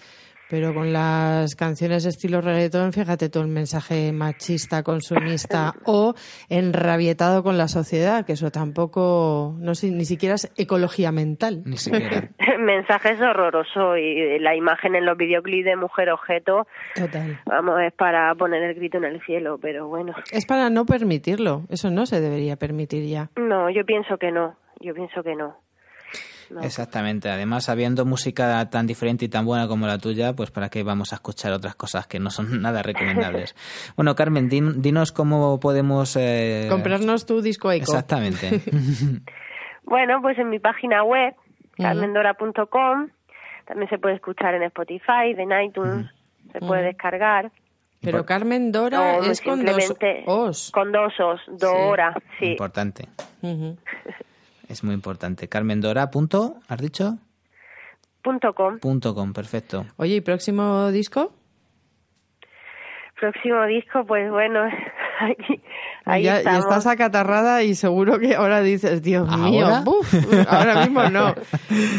Pero con las canciones estilo reggaetón, fíjate tú el mensaje machista, consumista o enrabietado con la sociedad, que eso tampoco, no sé, ni siquiera es ecología mental. Ni siquiera. mensaje es horroroso y la imagen en los videoclips de mujer objeto, Total. vamos, es para poner el grito en el cielo, pero bueno. Es para no permitirlo, eso no se debería permitir ya. No, yo pienso que no, yo pienso que no. Exactamente. Además, habiendo música tan diferente y tan buena como la tuya, pues para qué vamos a escuchar otras cosas que no son nada recomendables. bueno, Carmen, din- dinos cómo podemos... eh, Comprarnos tu disco eco. Exactamente. Bueno, pues en mi página web, carmendora.com, también se puede escuchar en Spotify, en iTunes, se puede descargar. Pero Carmen Dora es con dos os. Con dos os, Dora, sí. Importante. Ujú. Es muy importante. Carmen Dora, punto, ¿has dicho? Punto com. Punto com, perfecto. Oye, ¿y próximo disco? Próximo disco, pues bueno, aquí, ahí ya, ya estás acatarrada y seguro que ahora dices, Dios mío, ¿Ahora? buf, ahora mismo no.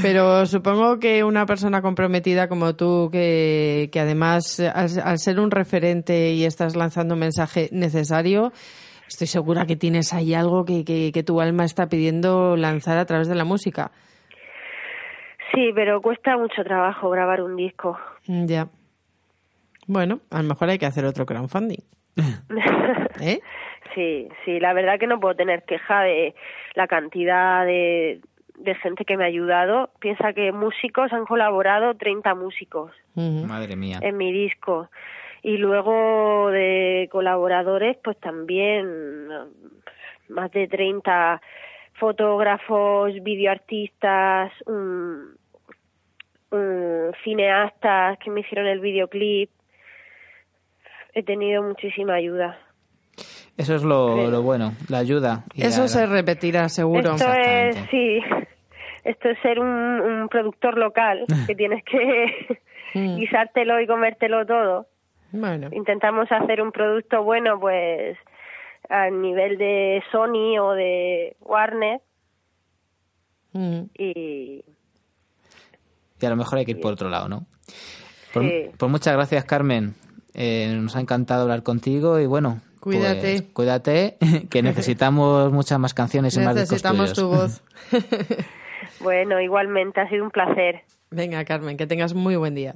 Pero supongo que una persona comprometida como tú, que, que además al, al ser un referente y estás lanzando un mensaje necesario, estoy segura que tienes ahí algo que, que, que tu alma está pidiendo lanzar a través de la música. Sí, pero cuesta mucho trabajo grabar un disco. Mm, Ya. Bueno, a lo mejor hay que hacer otro crowdfunding. ¿Eh? Sí, sí, la verdad que no puedo tener queja de la cantidad de, de gente que me ha ayudado. Piensa que músicos han colaborado 30 músicos Madre mía. en mi disco. Y luego de colaboradores, pues también más de 30 fotógrafos, videoartistas, un- un cineastas que me hicieron el videoclip. He tenido muchísima ayuda. Eso es lo, lo bueno, la ayuda. y Eso la- se repetirá, seguro. Esto es, sí, esto es ser un, un productor local, que tienes que guisártelo y comértelo todo. Bueno. Intentamos hacer un producto bueno, pues, a nivel de Sony o de Warner Mm. y Y a lo mejor hay que ir por otro lado, ¿no? Pues, Sí. pues muchas gracias, Carmen. Eh, nos ha encantado hablar contigo y bueno. pues, Cuídate. cuídate, que necesitamos muchas más canciones y más discos Necesitamos tu voz. bueno, igualmente ha sido un placer. Venga, Carmen, que tengas muy buen día.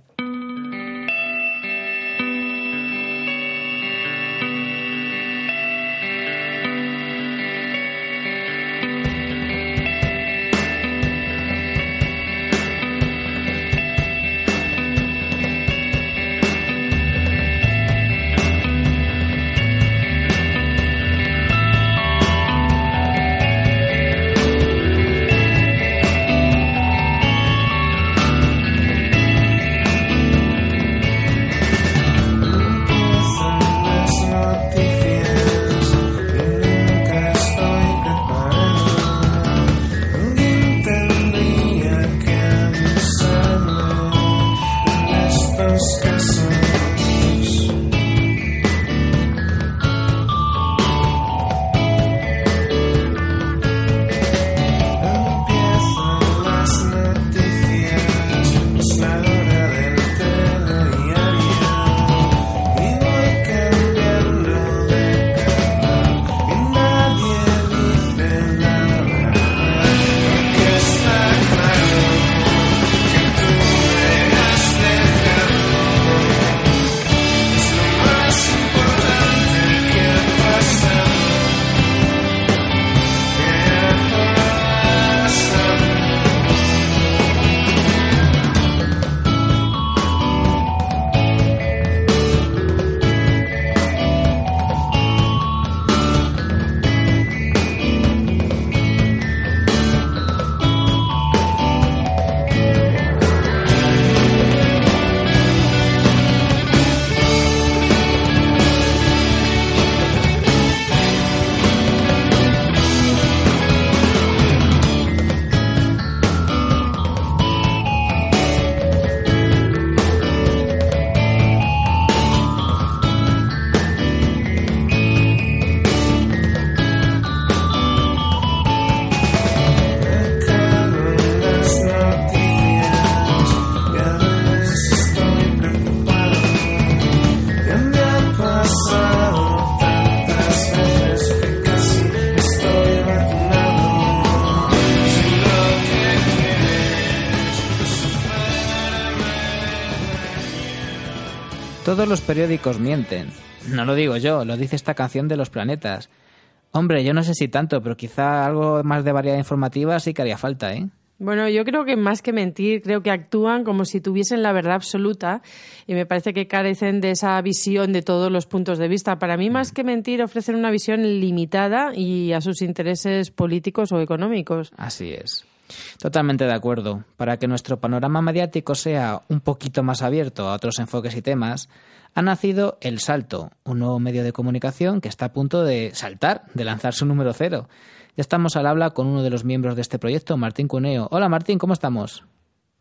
Todos los periódicos mienten. No lo digo yo, lo dice esta canción de los planetas. Hombre, yo no sé si tanto, pero quizá algo más de variedad informativa sí que haría falta, ¿eh? Bueno, yo creo que más que mentir, creo que actúan como si tuviesen la verdad absoluta y me parece que carecen de esa visión de todos los puntos de vista. Para mí, más que mentir, ofrecen una visión limitada y a sus intereses políticos o económicos. Así es. Totalmente de acuerdo. Para que nuestro panorama mediático sea un poquito más abierto a otros enfoques y temas, ha nacido El Salto, un nuevo medio de comunicación que está a punto de saltar, de lanzar su número cero. Ya estamos al habla con uno de los miembros de este proyecto, Martín Cuneo. Hola Martín, ¿cómo estamos?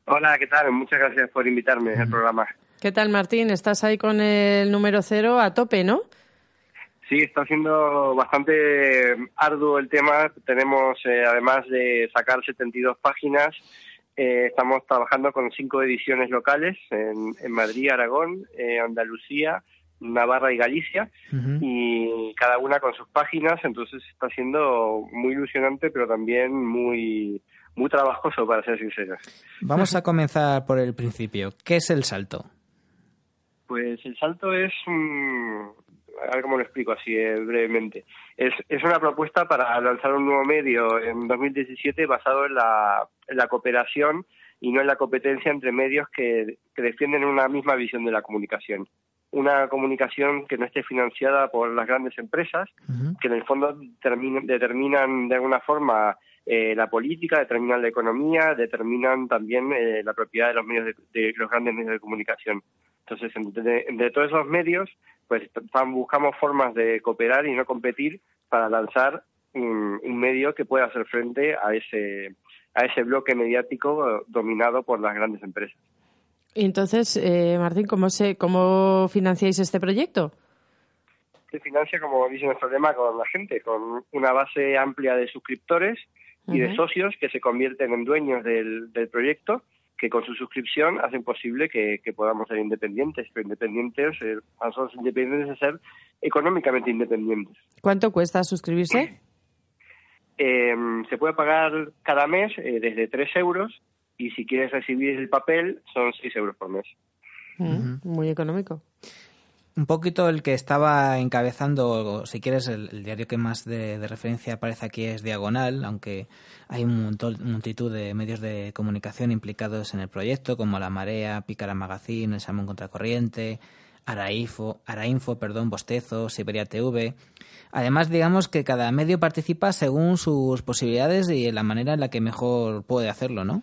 Hola, ¿qué tal? Muchas gracias por invitarme al programa. ¿Qué tal Martín? Estás ahí con el número cero a tope, ¿no? Sí, está siendo bastante arduo el tema. Tenemos, eh, además de sacar 72 páginas, eh, estamos trabajando con cinco ediciones locales en, en Madrid, Aragón, eh, Andalucía, Navarra y Galicia, y cada una con sus páginas, entonces está siendo muy ilusionante, pero también muy, muy trabajoso, para ser sinceros. Vamos a comenzar por el principio. ¿Qué es el salto? Pues el salto es un... A ver cómo lo explico así eh, brevemente. Es, es una propuesta para lanzar un nuevo medio en 2017 basado en la, en la cooperación y no en la competencia entre medios que, que defienden una misma visión de la comunicación una comunicación que no esté financiada por las grandes empresas, que en el fondo determinan de alguna forma eh, la política, determinan la economía, determinan también eh, la propiedad de los medios de, los grandes medios de comunicación. Entonces, entre, todos esos medios, pues buscamos formas de cooperar y no competir para lanzar un, un medio que pueda hacer frente a ese a ese bloque mediático dominado por las grandes empresas. Entonces, eh, Martín, ¿cómo, se, ¿cómo financiáis este proyecto? Se financia, como dice nuestro lema, con la gente, con una base amplia de suscriptores y de socios que se convierten en dueños del, proyecto, que con su suscripción hacen posible que, podamos ser independientes, pero independientes, eh, independientes de ser económicamente independientes. ¿Cuánto cuesta suscribirse? Eh, se puede pagar cada mes eh, desde 3 euros y si quieres recibir el papel son 6 euros por mes. Mm, muy económico. Un poquito el que estaba encabezando, si quieres, el, diario que más de, referencia aparece aquí es Diagonal, aunque hay un montón, multitud de medios de comunicación implicados en el proyecto, como La Marea, Pícara Magazine, El Salmón Contracorriente, Arainfo, Arainfo perdón, Bostezo, Siberia TV. Además, digamos que cada medio participa según sus posibilidades y la manera en la que mejor puede hacerlo, ¿no?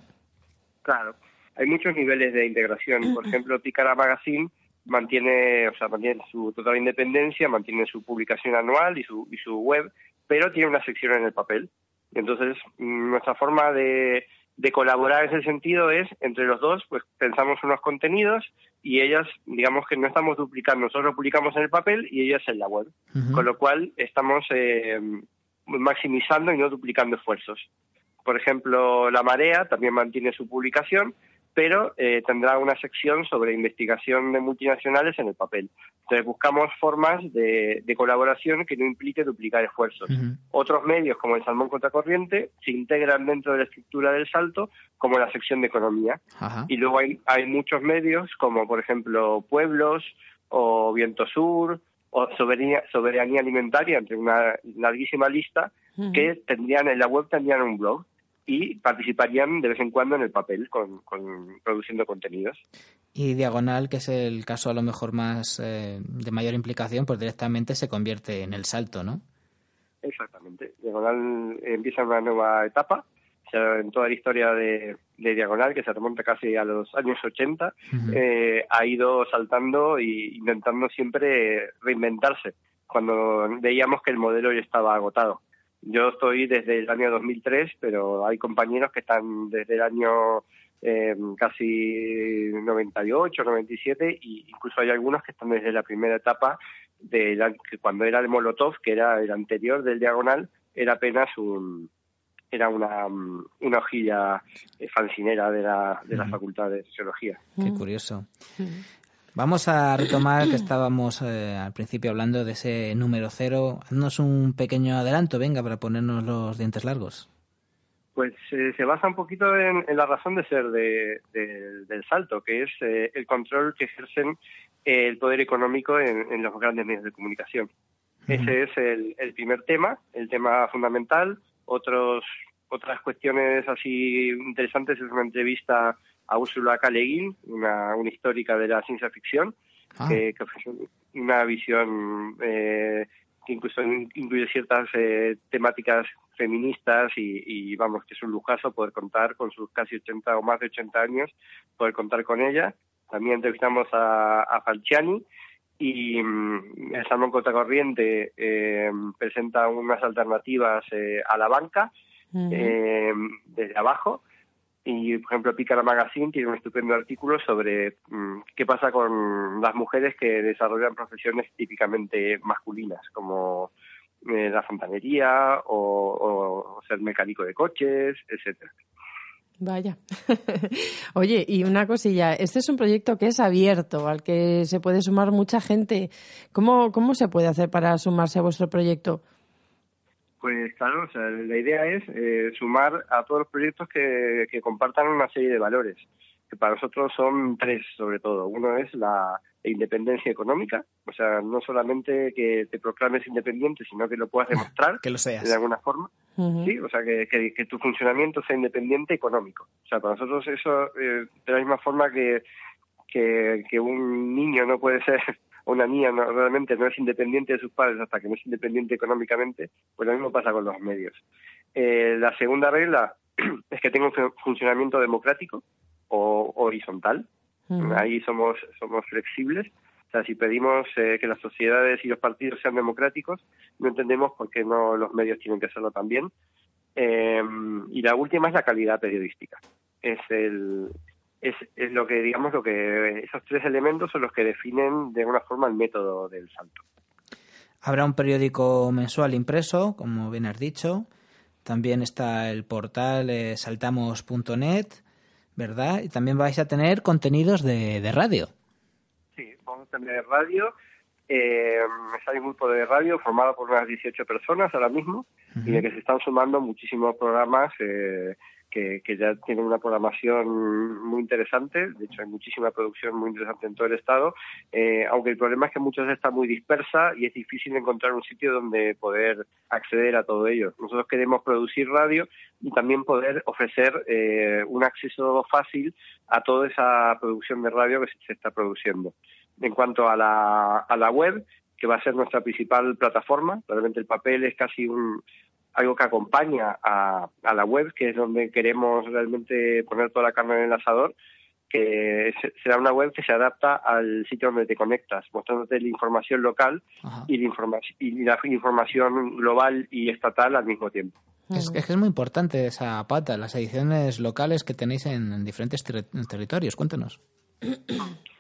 Claro, hay muchos niveles de integración. Por ejemplo, Picara Magazine mantiene, o sea, mantiene su total independencia, mantiene su publicación anual y su, y su web, pero tiene una sección en el papel. Entonces, nuestra forma de, de colaborar en ese sentido es, entre los dos, pues pensamos unos contenidos y ellas, digamos que no estamos duplicando, nosotros publicamos en el papel y ellas en la web. Con lo cual, estamos eh, maximizando y no duplicando esfuerzos. Por ejemplo, La Marea también mantiene su publicación, pero eh, tendrá una sección sobre investigación de multinacionales en el papel. Entonces buscamos formas de, colaboración que no implique duplicar esfuerzos. Otros medios, como el Salmón Contracorriente, se integran dentro de la estructura del salto como la sección de economía. Y luego hay, hay muchos medios, como por ejemplo Pueblos o Viento Sur o Soberanía, Soberanía Alimentaria, entre una larguísima lista, que tendrían en la web tendrían un blog y participarían de vez en cuando en el papel con, produciendo contenidos. Y Diagonal, que es el caso a lo mejor más eh, de mayor implicación, pues directamente se convierte en el salto, ¿no? Exactamente. Diagonal empieza una nueva etapa en toda la historia de, Diagonal, que se remonta casi a los años 80, eh, ha ido saltando e intentando siempre reinventarse cuando veíamos que el modelo ya estaba agotado. Yo estoy desde el año 2003, pero hay compañeros que están desde el año eh, casi 98, 97, e incluso hay algunos que están desde la primera etapa, de que cuando era el Molotov, que era el anterior del Diagonal, era apenas un era una, una hojilla eh, fancinera de la, de la Facultad de Sociología. Qué curioso. Vamos a retomar que estábamos eh, al principio hablando de ese número cero. Haznos un pequeño adelanto, venga, para ponernos los dientes largos. Pues eh, se basa un poquito en, la razón de ser del salto, que es eh, el control que ejercen el poder económico en, los grandes medios de comunicación. Ese es el, el, primer tema, el tema fundamental. Otros, otras cuestiones así interesantes es una entrevista a Ursula K. Le Guin, una, una histórica de la ciencia ficción, Ah. que, que ofrece una visión eh, que incluso incluye ciertas eh, temáticas feministas y, y, vamos, que es un lujazo poder contar con sus casi 80 o más de 80 años, poder contar con ella. También entrevistamos a, a Falciani y mm, el Salmón Contracorriente eh, presenta unas alternativas eh, a la banca eh, desde abajo y por ejemplo Pícara Magazine tiene un estupendo artículo sobre mm, qué pasa con las mujeres que desarrollan profesiones típicamente masculinas como eh, la fontanería o, o, ser mecánico de coches, etcétera. Vaya. Oye, y una cosilla, este es un proyecto que es abierto, al que se puede sumar mucha gente. ¿Cómo, cómo se puede hacer para sumarse a vuestro proyecto? Pues claro, o sea, la idea es eh, sumar a todos los proyectos que, que, compartan una serie de valores, que para nosotros son tres sobre todo. Uno es la independencia económica, o sea, no solamente que te proclames independiente, sino que lo puedas demostrar que lo seas. de alguna forma. Uh -huh. Sí, o sea, que, que, que, tu funcionamiento sea independiente económico. O sea, para nosotros eso, eh, de la misma forma que, que, que un niño no puede ser una niña no, realmente no es independiente de sus padres hasta que no es independiente económicamente, pues lo mismo pasa con los medios. Eh, la segunda regla es que tenga un funcionamiento democrático o horizontal. -huh. Ahí somos, somos flexibles. O sea, si pedimos eh, que las sociedades y los partidos sean democráticos, no entendemos por qué no los medios tienen que serlo también. Eh, y la última es la calidad periodística. Es el, es, es, lo que digamos lo que esos tres elementos son los que definen de alguna forma el método del salto. Habrá un periódico mensual impreso, como bien has dicho. También está el portal eh, saltamos.net, ¿verdad? Y también vais a tener contenidos de, de radio. Sí, vamos a tener radio. Eh, hay un grupo de radio formado por unas 18 personas ahora mismo uh -huh. y de que se están sumando muchísimos programas eh, que, ya tienen una programación muy interesante. De hecho, hay muchísima producción muy interesante en todo el estado. Eh, aunque el problema es que muchas está muy dispersa y es difícil encontrar un sitio donde poder acceder a todo ello. Nosotros queremos producir radio y también poder ofrecer eh, un acceso fácil a toda esa producción de radio que se está produciendo. En cuanto a la, a la web, que va a ser nuestra principal plataforma, realmente el papel es casi un, algo que acompaña a, a, la web, que es donde queremos realmente poner toda la carne en el asador, que será una web que se adapta al sitio donde te conectas, mostrándote la información local y la, informa y la, información global y estatal al mismo tiempo. Es que es muy importante esa pata, las ediciones locales que tenéis en, en diferentes ter territorios. Cuéntanos.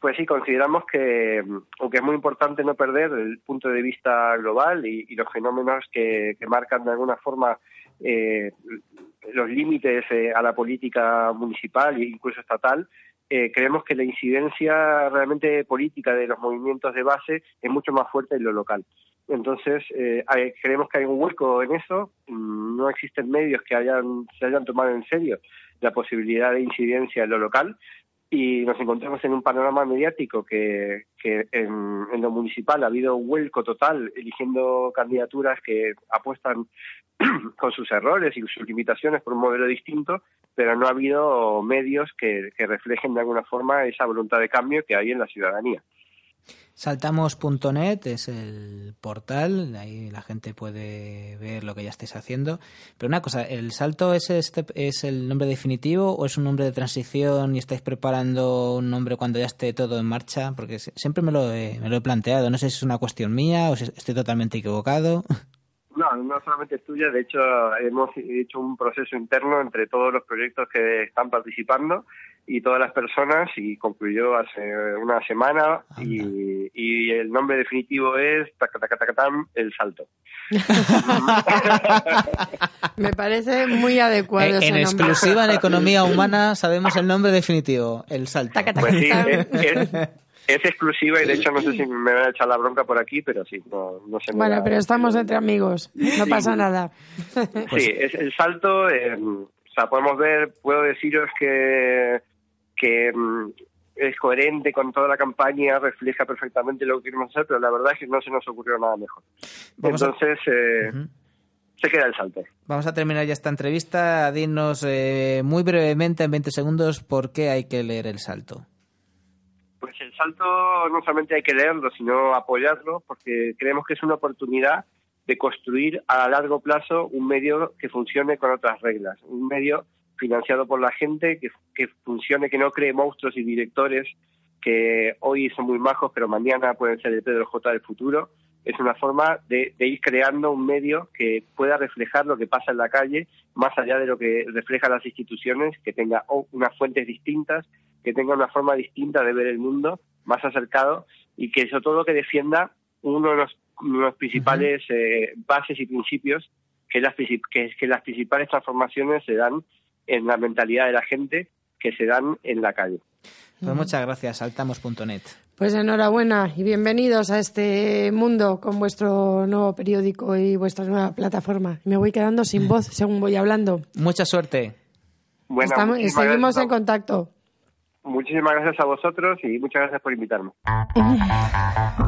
Pues sí, consideramos que, aunque es muy importante no perder el punto de vista global y, los fenómenos que, que, marcan de alguna forma eh, los límites eh, a la política municipal e incluso estatal, eh, creemos que la incidencia realmente política de los movimientos de base es mucho más fuerte en lo local. Entonces, eh, creemos que hay un hueco en eso. No existen medios que hayan, se hayan tomado en serio la posibilidad de incidencia en lo local y nos encontramos en un panorama mediático que, en, lo municipal ha habido un vuelco total eligiendo candidaturas que apuestan con sus errores y sus limitaciones por un modelo distinto, pero no ha habido medios que reflejen de alguna forma esa voluntad de cambio que hay en la ciudadanía. Saltamos.net es el portal, ahí la gente puede ver lo que ya estáis haciendo. Pero una cosa, ¿el salto es, este, es el nombre definitivo o es un nombre de transición y estáis preparando un nombre cuando ya esté todo en marcha? Porque siempre me lo he, me lo he planteado, no sé si es una cuestión mía o si estoy totalmente equivocado. No, no solamente es tuya, de hecho hemos hecho un proceso interno entre todos los proyectos que están participando y todas las personas y concluyó hace una semana y, y, el nombre definitivo es tacatacatacatam, el salto. Me parece muy adecuado. En, en exclusiva en economía humana sabemos el nombre definitivo, el salto. Pues sí, es, es, es, exclusiva y de hecho no sé si me van a echar la bronca por aquí, pero sí, no, no se Bueno, pero estamos entre amigos, no sí. pasa nada. Sí, es el salto, eh, o sea, podemos ver, puedo deciros que que es coherente con toda la campaña, refleja perfectamente lo que queremos hacer, pero la verdad es que no se nos ocurrió nada mejor. Entonces, eh, se queda el salto. Vamos a terminar ya esta entrevista. Dinos eh, muy brevemente, en 20 segundos, por qué hay que leer el salto. Pues el salto no solamente hay que leerlo, sino apoyarlo, porque creemos que es una oportunidad de construir a largo plazo un medio que funcione con otras reglas, un medio financiado por la gente, que, funcione, que no cree monstruos y directores que hoy son muy majos, pero mañana pueden ser el Pedro J del futuro. Es una forma de, de ir creando un medio que pueda reflejar lo que pasa en la calle, más allá de lo que reflejan las instituciones, que tenga unas fuentes distintas, que tenga una forma distinta de ver el mundo, más acercado, y que sobre todo que defienda uno de los, uno de los principales eh, bases y principios, que las, que es que las principales transformaciones se dan en la mentalidad de la gente, que se dan en la calle. Pues muchas gracias, saltamos.net. Pues enhorabuena y bienvenidos a este mundo con vuestro nuevo periódico y vuestra nueva plataforma. Me voy quedando sin voz según voy hablando. Mucha suerte. Bueno, Estamos, seguimos gracias en contacto. Muchísimas gracias a vosotros y muchas gracias por invitarme.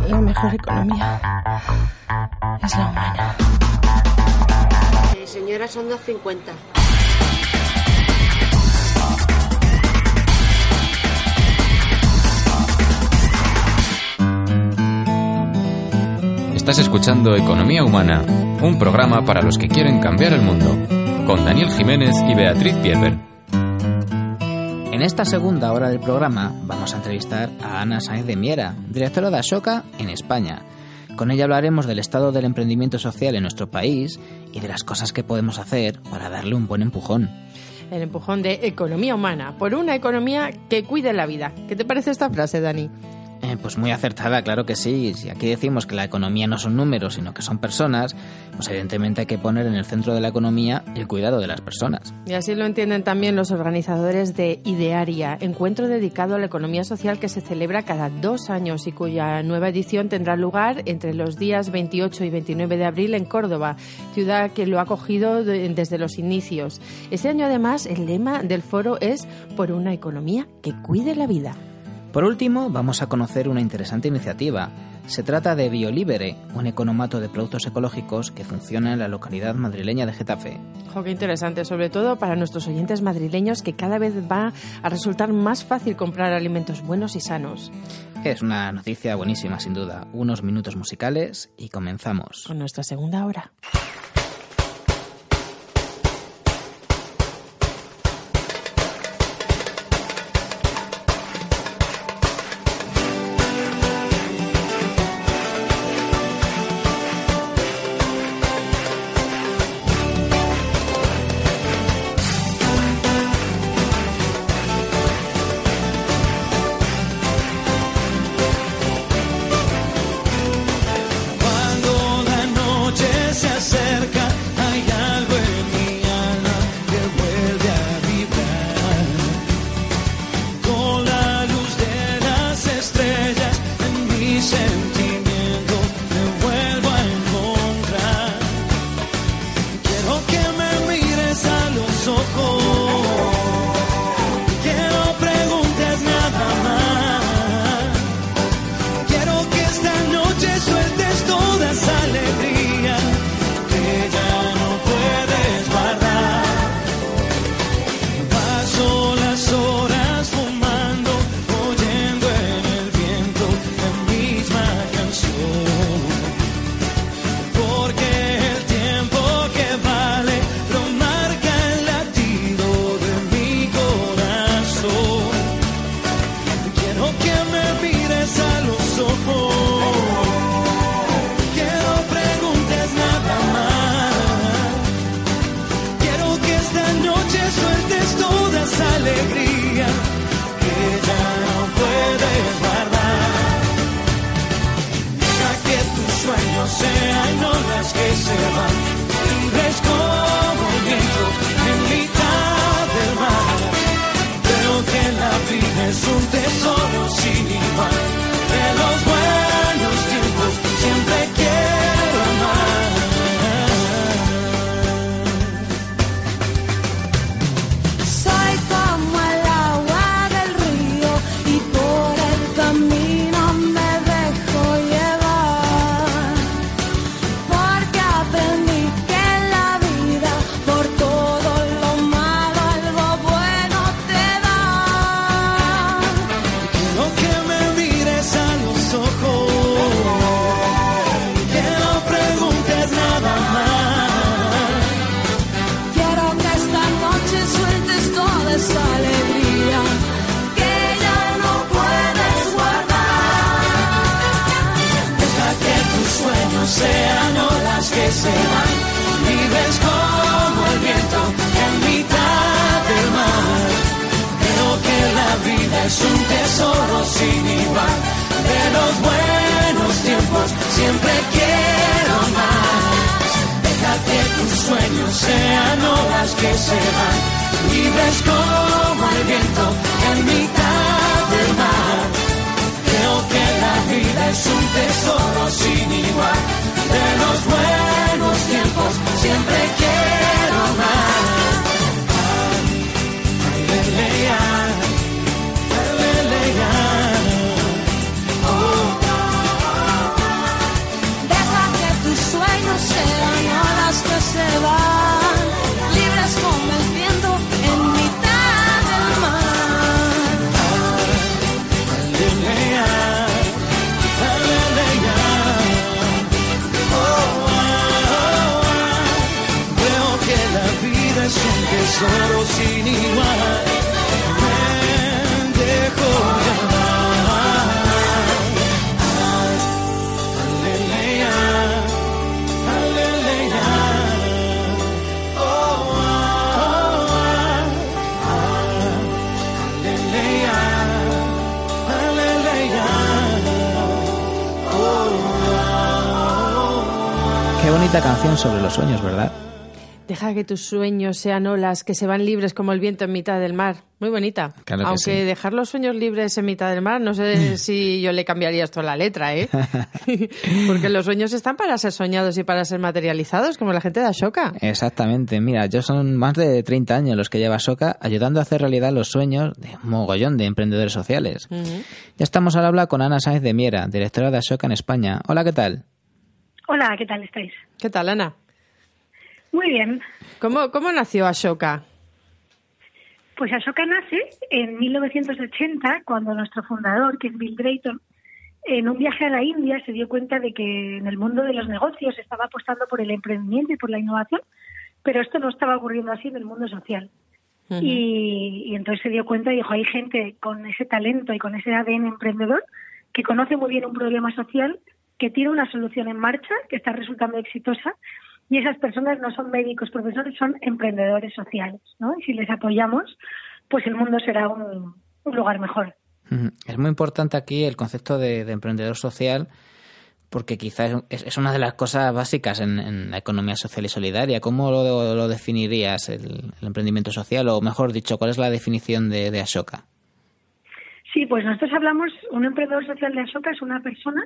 La mejor economía es la humana. Eh, señora, son 2.50. Estás escuchando Economía Humana, un programa para los que quieren cambiar el mundo, con Daniel Jiménez y Beatriz Pierber. En esta segunda hora del programa vamos a entrevistar a Ana Sáenz de Miera, directora de Ashoka en España. Con ella hablaremos del estado del emprendimiento social en nuestro país y de las cosas que podemos hacer para darle un buen empujón. El empujón de economía humana por una economía que cuide la vida. ¿Qué te parece esta frase, Dani? Eh, pues muy acertada, claro que sí. Si aquí decimos que la economía no son números, sino que son personas, pues evidentemente hay que poner en el centro de la economía el cuidado de las personas. Y así lo entienden también los organizadores de Idearia, encuentro dedicado a la economía social que se celebra cada dos años y cuya nueva edición tendrá lugar entre los días 28 y 29 de abril en Córdoba, ciudad que lo ha acogido de- desde los inicios. Este año además el lema del foro es por una economía que cuide la vida. Por último, vamos a conocer una interesante iniciativa. Se trata de Biolibere, un economato de productos ecológicos que funciona en la localidad madrileña de Getafe. Jo, qué interesante, sobre todo para nuestros oyentes madrileños que cada vez va a resultar más fácil comprar alimentos buenos y sanos. Es una noticia buenísima, sin duda. Unos minutos musicales y comenzamos. Con nuestra segunda hora. Bonita canción sobre los sueños, ¿verdad? Deja que tus sueños sean olas que se van libres como el viento en mitad del mar. Muy bonita. Claro Aunque sí. dejar los sueños libres en mitad del mar, no sé si yo le cambiaría esto a la letra, ¿eh? Porque los sueños están para ser soñados y para ser materializados, como la gente de Ashoka. Exactamente, mira, yo son más de 30 años los que lleva Soca ayudando a hacer realidad los sueños de un mogollón de emprendedores sociales. Ya estamos al habla con Ana Sáenz de Miera, directora de Ashoka en España. Hola, ¿qué tal? Hola, ¿qué tal estáis? ¿Qué tal, Ana? Muy bien. ¿Cómo, cómo nació Ashoka? Pues Ashoka nace en 1980 cuando nuestro fundador, que es Bill Drayton, en un viaje a la India se dio cuenta de que en el mundo de los negocios estaba apostando por el emprendimiento y por la innovación, pero esto no estaba ocurriendo así en el mundo social. y, y entonces se dio cuenta y dijo, hay gente con ese talento y con ese ADN emprendedor que conoce muy bien un problema social, que tiene una solución en marcha, que está resultando exitosa, y esas personas no son médicos, profesores, son emprendedores sociales, ¿no? Y si les apoyamos, pues el mundo será un, un lugar mejor. Es muy importante aquí el concepto de, de emprendedor social porque quizás es, es una de las cosas básicas en, en la economía social y solidaria. ¿Cómo lo, lo definirías, el, el emprendimiento social? O mejor dicho, ¿cuál es la definición de, de Ashoka? Sí, pues nosotros hablamos, un emprendedor social de Ashoka es una persona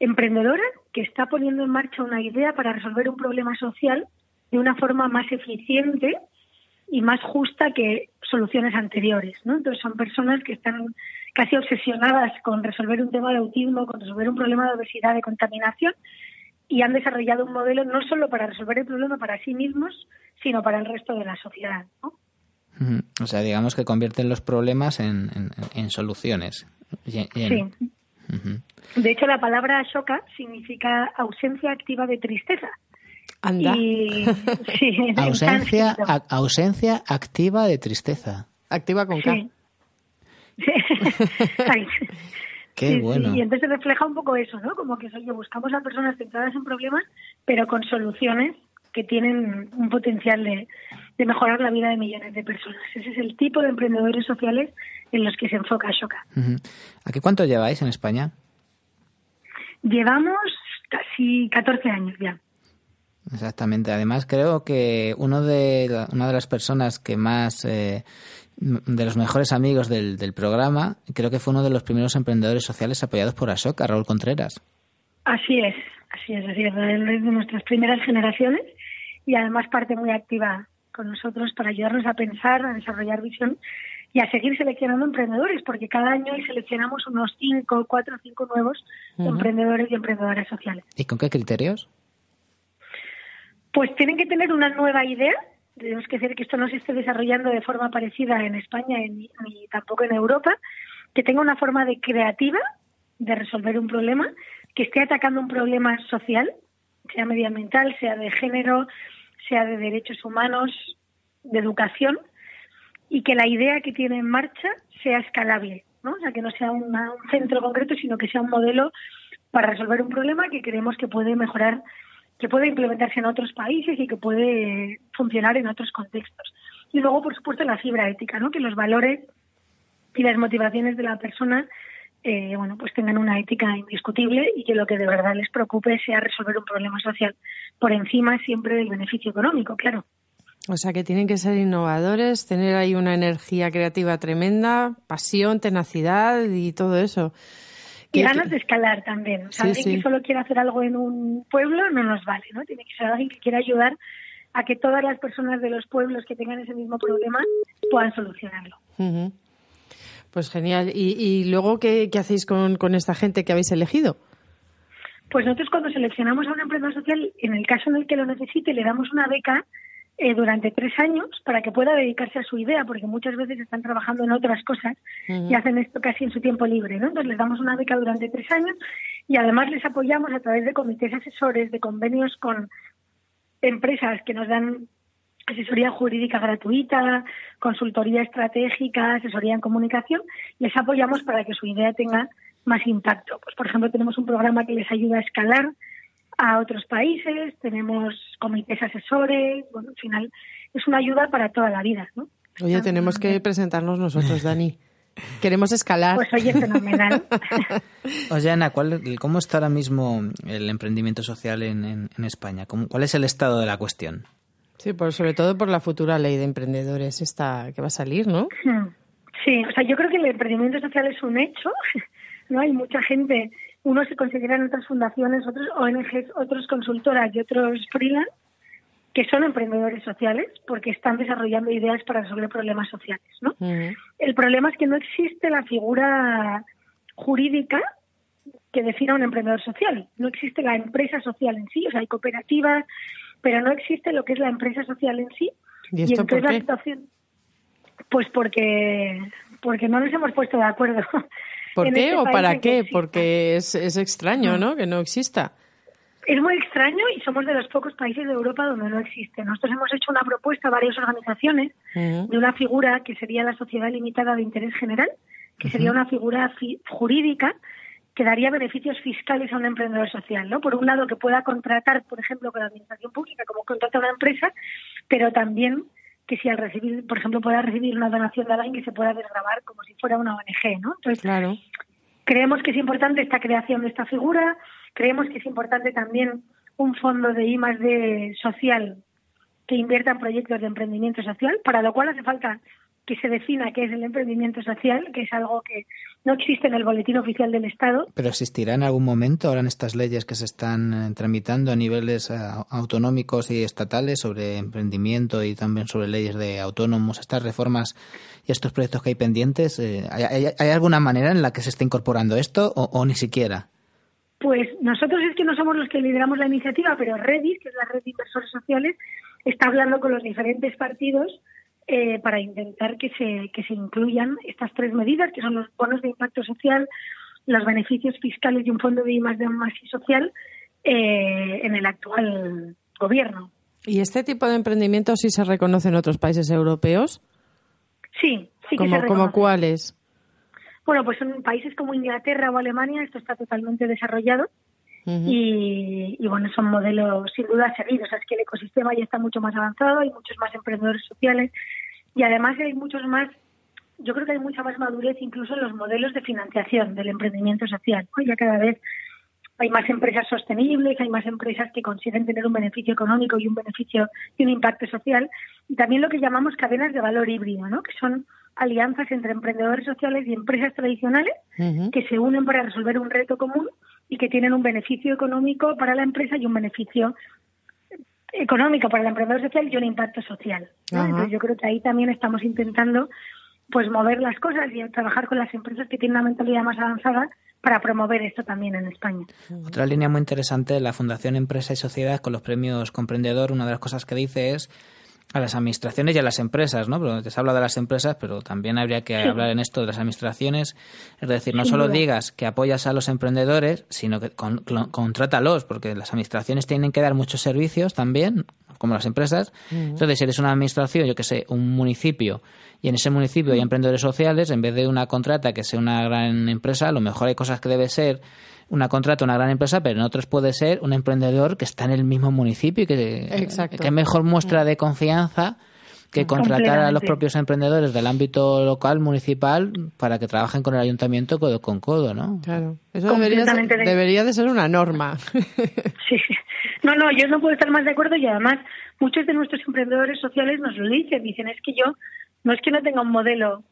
emprendedora que está poniendo en marcha una idea para resolver un problema social de una forma más eficiente y más justa que soluciones anteriores, ¿no? Entonces son personas que están casi obsesionadas con resolver un tema de autismo, con resolver un problema de obesidad, de contaminación, y han desarrollado un modelo no solo para resolver el problema para sí mismos, sino para el resto de la sociedad, ¿no? O sea, digamos que convierten los problemas en, en- en soluciones. Y- y en- Sí. De hecho, la palabra ashoka significa ausencia activa de tristeza. Anda. Y, sí, en Ausencia, a- ausencia activa de tristeza. Activa con K. Sí. Qué Sí, sí, bueno. Y entonces refleja un poco eso, ¿no? Como que oye, buscamos a personas centradas en problemas, pero con soluciones que tienen un potencial de, de mejorar la vida de millones de personas. Ese es el tipo de emprendedores sociales en los que se enfoca Ashoka. Ujú. ¿Aquí cuánto lleváis en España? Llevamos casi 14 años ya. Exactamente. Además, creo que uno de la- una de las personas que más, eh, de los mejores amigos del, del programa, creo que fue uno de los primeros emprendedores sociales apoyados por Ashoka, Raúl Contreras. Así es, así es, así es. Él es de nuestras primeras generaciones y además parte muy activa con nosotros para ayudarnos a pensar, a desarrollar visión y a seguir seleccionando emprendedores, porque cada año seleccionamos unos cinco, cuatro o cinco nuevos Ujú. emprendedores y emprendedoras sociales. ¿Y con qué criterios? Pues tienen que tener una nueva idea. Tenemos que hacer que esto no se esté desarrollando de forma parecida en España ni, ni tampoco en Europa. Que tenga una forma de creativa de resolver un problema, que esté atacando un problema social, sea medioambiental, sea de género, sea de derechos humanos, de educación, y que la idea que tiene en marcha sea escalable, ¿no? O sea, que no sea un centro concreto, sino que sea un modelo para resolver un problema que creemos que puede mejorar, que puede implementarse en otros países y que puede funcionar en otros contextos. Y luego, por supuesto, la fibra ética, ¿no? Que los valores y las motivaciones de la persona eh, bueno, pues tengan una ética indiscutible y que lo que de verdad les preocupe sea resolver un problema social por encima siempre del beneficio económico, claro. O sea que tienen que ser innovadores, tener ahí una energía creativa tremenda, pasión, tenacidad y todo eso. Y ganas de escalar también. O sea, Sí, alguien sí. que solo quiere hacer algo en un pueblo no nos vale, ¿no? Tiene que ser alguien que quiera ayudar a que todas las personas de los pueblos que tengan ese mismo problema puedan solucionarlo. Pues genial. ¿Y, y luego qué, qué hacéis con, con esta gente que habéis elegido? Pues nosotros cuando seleccionamos a un emprendedor social, en el caso en el que lo necesite, le damos una beca eh, durante tres años para que pueda dedicarse a su idea, porque muchas veces están trabajando en otras cosas y hacen esto casi en su tiempo libre, ¿no? Entonces les damos una beca durante tres años y además les apoyamos a través de comités asesores, de convenios con empresas que nos dan asesoría jurídica gratuita, consultoría estratégica, asesoría en comunicación, les apoyamos para que su idea tenga más impacto. Pues, por ejemplo, tenemos un programa que les ayuda a escalar a otros países, tenemos comités asesores, bueno, al final es una ayuda para toda la vida, ¿no? Oye, tenemos que presentarnos nosotros, Dani. Queremos escalar. Pues oye, fenomenal. Oye, Ana, ¿cuál, ¿cómo está ahora mismo el emprendimiento social en, en- en España? ¿Cómo- ¿Cuál es el estado de la cuestión? Sí, por, sobre todo por la futura ley de emprendedores esta que va a salir, ¿no? Hmm. Sí, o sea, yo creo que el emprendimiento social es un hecho, ¿no? Hay mucha gente, unos se consideran otras fundaciones, otros ONGs, otros consultoras y otros freelance, que son emprendedores sociales porque están desarrollando ideas para resolver problemas sociales, ¿no? El problema es que no existe la figura jurídica que defina un emprendedor social. No existe la empresa social en sí, o sea, hay cooperativas, pero no existe lo que es la empresa social en sí. ¿Y esto entonces por la qué? situación, pues porque porque no nos hemos puesto de acuerdo. ¿Por qué este o para qué? Porque es, es extraño, ¿no? Que no exista. Es muy extraño y somos de los pocos países de Europa donde no existe. Nosotros hemos hecho una propuesta a varias organizaciones de una figura que sería la Sociedad Limitada de Interés General, que sería una figura fi- jurídica que daría beneficios fiscales a un emprendedor social, ¿no? Por un lado, que pueda contratar, por ejemplo, con la administración pública, como contrata una empresa, pero también que si al recibir, por ejemplo, pueda recibir una donación de alguien que se pueda desgravar como si fuera una ONG, ¿no? Entonces, Claro. Creemos que es importante esta creación de esta figura, creemos que es importante también un fondo de I más D social que invierta en proyectos de emprendimiento social, para lo cual hace falta que se defina qué es el emprendimiento social, que es algo que no existe en el boletín oficial del Estado. ¿Pero existirá en algún momento ahora en estas leyes que se están eh, tramitando a niveles eh, autonómicos y estatales sobre emprendimiento y también sobre leyes de autónomos, estas reformas y estos proyectos que hay pendientes? eh, ¿hay, hay- hay alguna manera en la que se esté incorporando esto o, o ni siquiera? Pues nosotros es que no somos los que lideramos la iniciativa, pero Redis, que es la red de inversores sociales, está hablando con los diferentes partidos eh, para intentar que se, que se incluyan estas tres medidas, que son los bonos de impacto social, los beneficios fiscales y un fondo de I más D más I social eh, en el actual gobierno. ¿Y este tipo de emprendimiento sí se reconoce en otros países europeos? Sí, sí que ¿Como, se como reconoce. cuáles? Bueno, pues en países como Inglaterra o Alemania esto está totalmente desarrollado y, y, bueno, son modelos sin duda seguidos. O sea, es que el ecosistema ya está mucho más avanzado, hay muchos más emprendedores sociales y además hay muchos más, yo creo que hay mucha más madurez incluso en los modelos de financiación del emprendimiento social. ¿no? Ya cada vez hay más empresas sostenibles, hay más empresas que consiguen tener un beneficio económico y un beneficio y un impacto social. Y también lo que llamamos cadenas de valor híbrido, ¿no? que son alianzas entre emprendedores sociales y empresas tradicionales que se unen para resolver un reto común y que tienen un beneficio económico para la empresa y un beneficio económico para el emprendedor social y un impacto social. Entonces yo creo que ahí también estamos intentando pues mover las cosas y trabajar con las empresas que tienen una mentalidad más avanzada para promover esto también en España. Otra línea muy interesante de la Fundación Empresa y Sociedad con los premios Comprendedor, una de las cosas que dice es a las administraciones y a las empresas, ¿no? Pero te has hablado de las empresas, pero también habría que Sí. hablar en esto de las administraciones. Es decir, no solo digas que apoyas a los emprendedores, sino que con, cl- contrátalos, porque las administraciones tienen que dar muchos servicios también, como las empresas. Ujú. Entonces, si eres una administración, yo que sé, un municipio, y en ese municipio hay emprendedores sociales, en vez de una contrata que sea una gran empresa, a lo mejor hay cosas que debe ser una contrata una gran empresa, pero en otros puede ser un emprendedor que está en el mismo municipio y que, Exacto. que mejor muestra de confianza que contratar a los propios emprendedores del ámbito local, municipal, para que trabajen con el ayuntamiento codo con codo, ¿no? Claro. Eso debería ser, debería de ser una norma. Sí. No, no, yo no puedo estar más de acuerdo y además muchos de nuestros emprendedores sociales nos lo dicen. Dicen, es que yo no es que no tenga un modelo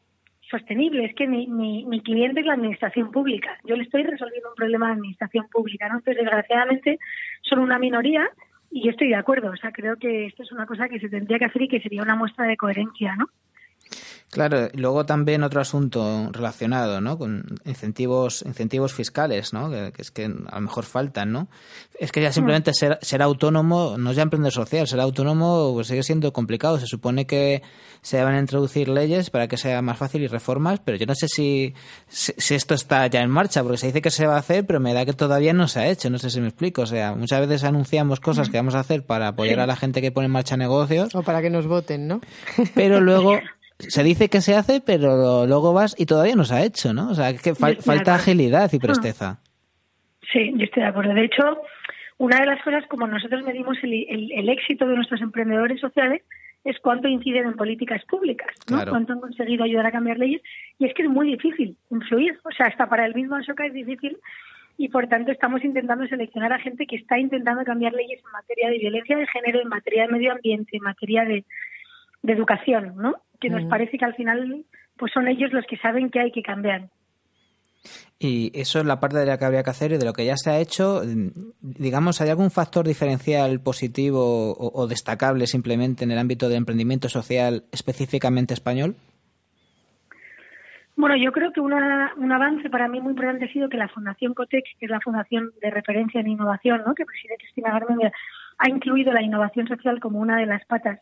sostenible, es que mi, mi, mi cliente es la administración pública. Yo le estoy resolviendo un problema de administración pública, ¿no? Entonces, desgraciadamente, son una minoría y yo estoy de acuerdo. O sea, creo que esto es una cosa que se tendría que hacer y que sería una muestra de coherencia, ¿no? Claro, y luego también otro asunto relacionado, ¿no? Con incentivos, incentivos fiscales, ¿no? Que, que es que a lo mejor faltan, ¿no? Es que ya simplemente ser, ser autónomo, no es ya emprender social, ser autónomo pues sigue siendo complicado. Se supone que se van a introducir leyes para que sea más fácil y reformas, pero yo no sé si, si, si esto está ya en marcha, porque se dice que se va a hacer, pero me da que todavía no se ha hecho, no sé si me explico. O sea, muchas veces anunciamos cosas que vamos a hacer para apoyar a la gente que pone en marcha negocios, O para que nos voten, ¿no? pero luego se dice que se hace, pero luego vas y todavía no se ha hecho, ¿no? O sea, que fal- falta agilidad y presteza. Sí, yo estoy de acuerdo. De hecho, una de las cosas como nosotros medimos el, el- el éxito de nuestros emprendedores sociales es cuánto inciden en políticas públicas, ¿no? Claro. Cuánto han conseguido ayudar a cambiar leyes. Y es que es muy difícil influir. O sea, hasta para el mismo Ashoka es difícil y por tanto estamos intentando seleccionar a gente que está intentando cambiar leyes en materia de violencia de género, en materia de medio ambiente, en materia de, de educación, ¿no? Que nos Ujú. parece que al final pues son ellos los que saben que hay que cambiar. Y eso es la parte de la que habría que hacer y de lo que ya se ha hecho. mm, Digamos, ¿hay algún factor diferencial positivo o, o destacable simplemente en el ámbito del emprendimiento social específicamente español? Bueno, yo creo que una, un avance para mí muy importante ha sido que la Fundación COTEC, que es la fundación de referencia en innovación, ¿no? que preside Cristina Garmendia, ha incluido la innovación social como una de las patas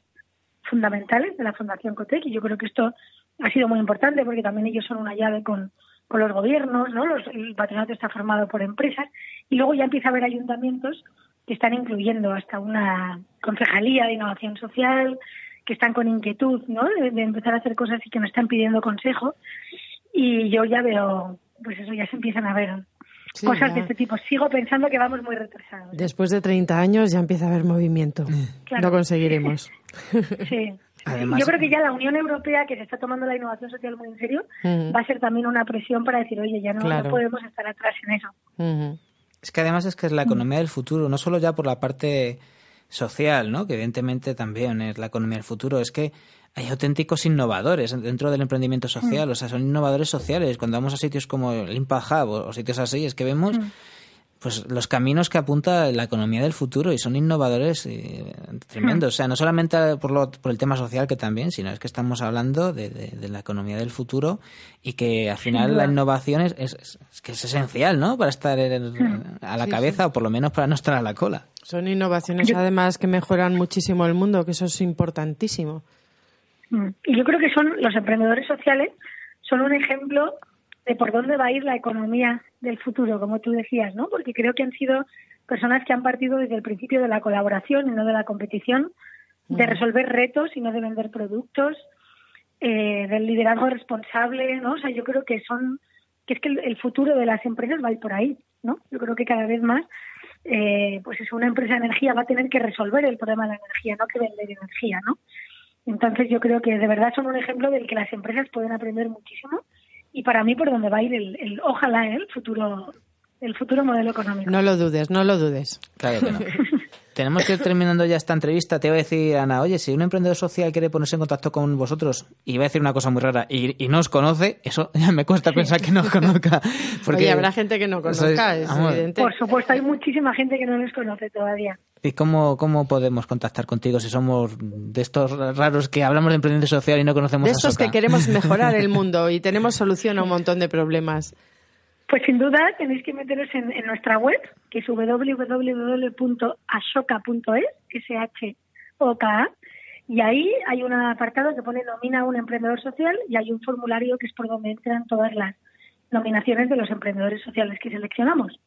fundamentales de la Fundación COTEC y yo creo que esto ha sido muy importante porque también ellos son una llave con, con los gobiernos, ¿no? Los- el patronato está formado por empresas y luego ya empieza a haber ayuntamientos que están incluyendo hasta una concejalía de innovación social, que están con inquietud, ¿no? De, de empezar a hacer cosas y que nos están pidiendo consejo y yo ya veo, pues eso, ya se empiezan a ver Sí, cosas ya. de este tipo. Sigo pensando que vamos muy retrasados. Después de 30 años ya empieza a haber movimiento. Claro. Lo conseguiremos. Sí. Además- Yo creo que ya la Unión Europea, que se está tomando la innovación social muy en serio, Mm. va a ser también una presión para decir, oye, ya no, podemos estar atrás en eso. Es que además es que es la economía del futuro, no solo ya por la parte social, ¿no? que evidentemente también es la economía del futuro, es que hay auténticos innovadores dentro del emprendimiento social, o sea, son innovadores sociales. Cuando vamos a sitios como el Impact Hub o, o sitios así, es que vemos pues los caminos que apunta la economía del futuro y son innovadores eh, tremendos. O sea, no solamente por, lo, por el tema social que también, sino es que estamos hablando de, de- de la economía del futuro y que al final la innovación es, es- es que es esencial, ¿no? Para estar en- a la Sí, cabeza o por lo menos para no estar a la cola. Son innovaciones además que mejoran muchísimo el mundo, que eso es importantísimo. Mm. Y yo creo que son los emprendedores sociales son un ejemplo de por dónde va a ir la economía del futuro, como tú decías, ¿no? Porque creo que han sido personas que han partido desde el principio de la colaboración y no de la competición, de resolver retos y no de vender productos, eh, del liderazgo responsable, ¿no? O sea, yo creo que son que es que el, el futuro de las empresas va a ir por ahí, ¿no? Yo creo que cada vez más, eh, pues es una empresa de energía va a tener que resolver el problema de la energía, no que vender energía, ¿no? Entonces yo creo que de verdad son un ejemplo del que las empresas pueden aprender muchísimo y para mí por donde va a ir el, el ojalá ¿eh? el futuro el futuro modelo económico. No lo dudes, no lo dudes. Claro que no. Tenemos que ir terminando ya esta entrevista. Te iba a decir, Ana, oye, si un emprendedor social quiere ponerse en contacto con vosotros y iba a decir una cosa muy rara y, y no os conoce, eso ya me cuesta pensar que no os conozca. Porque Oye, habrá gente que no conozca, sois- es evidente. Por supuesto, hay muchísima gente que no nos conoce todavía. ¿Y cómo, cómo podemos contactar contigo si somos de estos raros que hablamos de emprendimiento social y no conocemos De a estos Soca? que queremos mejorar el mundo y tenemos solución a un montón de problemas. Pues sin duda tenéis que meteros en, en nuestra web, que es www.ashoka.es, S-H-O-K-A, y ahí hay un apartado que pone nomina a un emprendedor social y hay un formulario que es por donde entran todas las nominaciones de los emprendedores sociales que seleccionamos.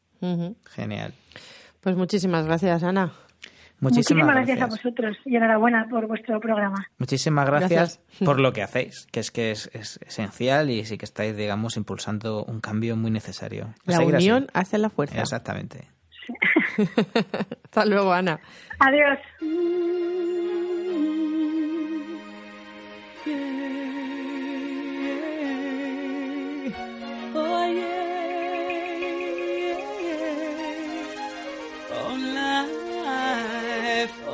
Genial. Pues muchísimas gracias, Ana. Muchísimas, gracias. a vosotros y enhorabuena por vuestro programa. Muchísimas gracias, Gracias. por lo que hacéis, que es que es, es esencial y sí que estáis, digamos, impulsando un cambio muy necesario. A La seguir así. unión hace la fuerza. Exactamente. Hasta luego, Ana. Adiós.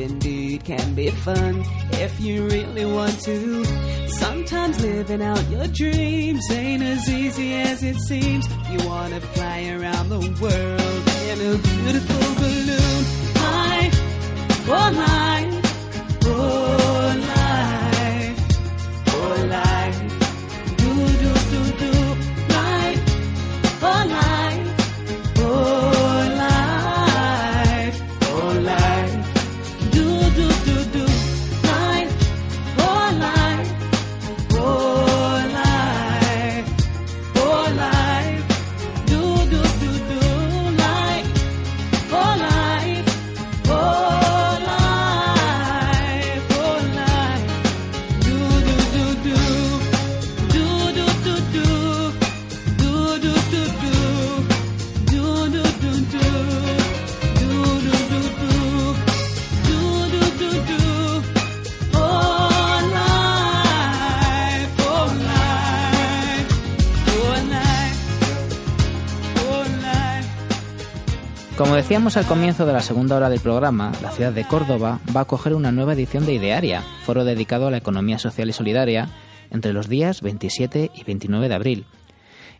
Indeed can be fun if you really want to. Sometimes living out your dreams ain't as easy as it seems. You wanna fly around the world decíamos al comienzo de la segunda hora del programa, la ciudad de Córdoba va a acoger una nueva edición de Idearia, foro dedicado a la economía social y solidaria, entre los días 27 y 29 de abril.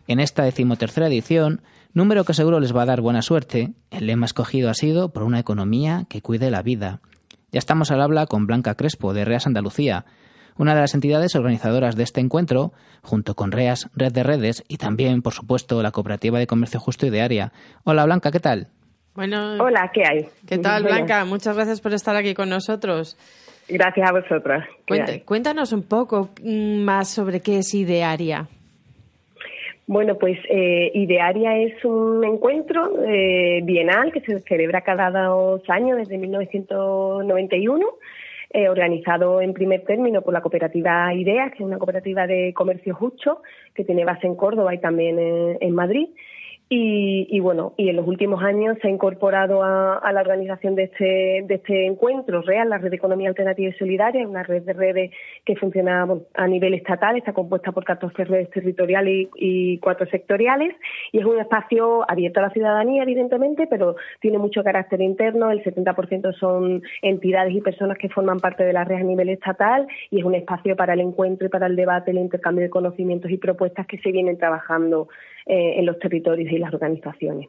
En esta decimotercera edición, número que seguro les va a dar buena suerte, el lema escogido ha sido por una economía que cuide la vida. Ya estamos al habla con Blanca Crespo, de Reas Andalucía, una de las entidades organizadoras de este encuentro, junto con Reas Red de Redes y también, por supuesto, la Cooperativa de Comercio Justo Idearia. Hola Blanca, ¿qué tal? Bueno, Hola, ¿qué hay? ¿qué tal, Blanca? Muchas gracias por estar aquí con nosotros. Gracias a vosotras. Cuéntanos un poco mm, más sobre qué es Idearia. Bueno, pues eh, Idearia es un encuentro eh, bienal que se celebra cada dos años desde 1991, eh, organizado en primer término por la cooperativa IDEA, que es una cooperativa de comercio justo que tiene base en Córdoba y también en, en Madrid. Y, y bueno, y en los últimos años se ha incorporado a, a la organización de este, de este encuentro real, la Red de Economía Alternativa y Solidaria, una red de redes que funciona a nivel estatal, está compuesta por 14 redes territoriales y, y cuatro sectoriales, y es un espacio abierto a la ciudadanía, evidentemente, pero tiene mucho carácter interno, el 70% son entidades y personas que forman parte de la red a nivel estatal, y es un espacio para el encuentro y para el debate, el intercambio de conocimientos y propuestas que se vienen trabajando eh, en los territorios y las organizaciones.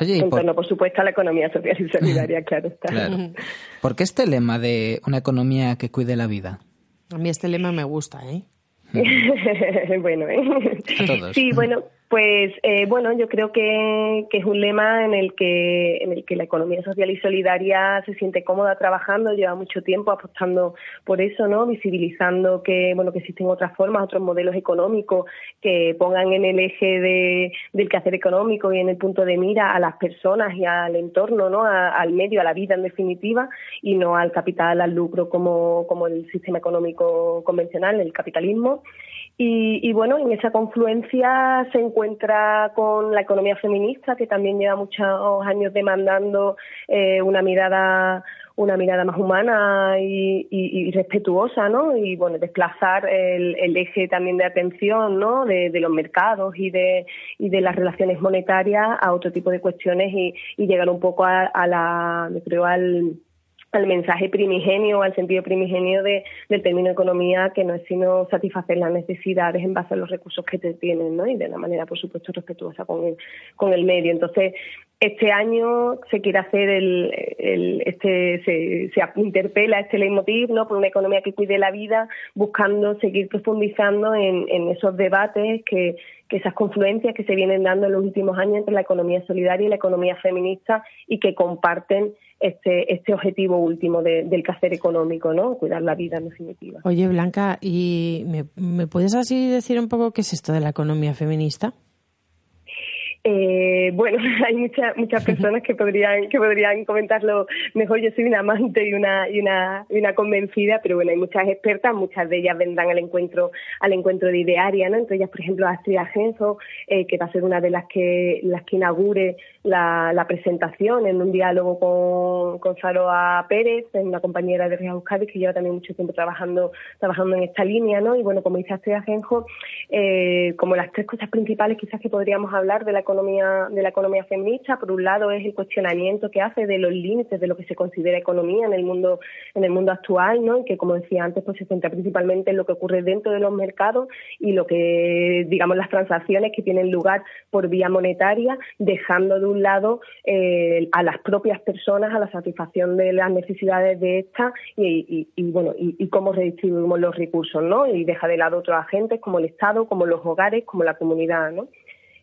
Oye, ¿y en por, torno, por supuesto, a la economía social y solidaria, claro está. claro. ¿por qué este lema de una economía que cuide la vida? A mí este lema me gusta, ¿eh? bueno, ¿eh? A todos. Sí, bueno, pues eh, bueno, yo creo que, es un lema en el que en el que la economía social y solidaria se siente cómoda trabajando, lleva mucho tiempo apostando por eso, ¿no? Visibilizando que bueno que existen otras formas, otros modelos económicos que pongan en el eje de, del quehacer económico y en el punto de mira a las personas y al entorno, ¿no? Al medio, a la vida en definitiva y no al capital, al lucro como como el sistema económico convencional, el capitalismo. Y, y, bueno, en esa confluencia se encuentra con la economía feminista, que también lleva muchos años demandando eh, una mirada una mirada más humana y, y, respetuosa, ¿no? Y bueno, desplazar el, el eje también de atención, ¿no? De, de, los mercados y de, y de las relaciones monetarias a otro tipo de cuestiones y, y llegar un poco a, a la, yo creo, al al mensaje primigenio, al sentido primigenio de, del término economía, que no es sino satisfacer las necesidades en base a los recursos que te tienen, ¿no? Y de una manera, por supuesto, respetuosa con el, con el medio. Entonces, este año se quiere hacer el, el este, se, interpela este leitmotiv, ¿no? Por una economía que cuide la vida, buscando seguir profundizando en, en esos debates que, que esas confluencias que se vienen dando en los últimos años entre la economía solidaria y la economía feminista y que comparten este, este objetivo último de, del quehacer económico, ¿no? Cuidar la vida en definitiva. Oye, Blanca, ¿y me, me puedes así decir un poco qué es esto de la economía feminista? Eh, bueno, hay muchas muchas personas que podrían que podrían comentarlo mejor. Yo soy una amante y una y una y una convencida, pero bueno, hay muchas expertas, muchas de ellas vendrán al encuentro al encuentro de Idearia, ¿no? Entre ellas, por ejemplo, Astrid Agenzo, eh, que va a ser una de las que las que inaugure la, la presentación en un diálogo con, con Saroa Pérez, una compañera de Real Euskadi que lleva también mucho tiempo trabajando trabajando en esta línea, ¿no? Y bueno, como dice Astrid Agenzo, eh, como las tres cosas principales quizás que podríamos hablar de la economía de la economía feminista por un lado es el cuestionamiento que hace de los límites de lo que se considera economía en el mundo en el mundo actual no y que como decía antes pues se centra principalmente en lo que ocurre dentro de los mercados y lo que digamos las transacciones que tienen lugar por vía monetaria dejando de un lado eh, a las propias personas a la satisfacción de las necesidades de estas y, y, y bueno y, y cómo redistribuimos los recursos no y deja de lado otros agentes como el Estado como los hogares como la comunidad no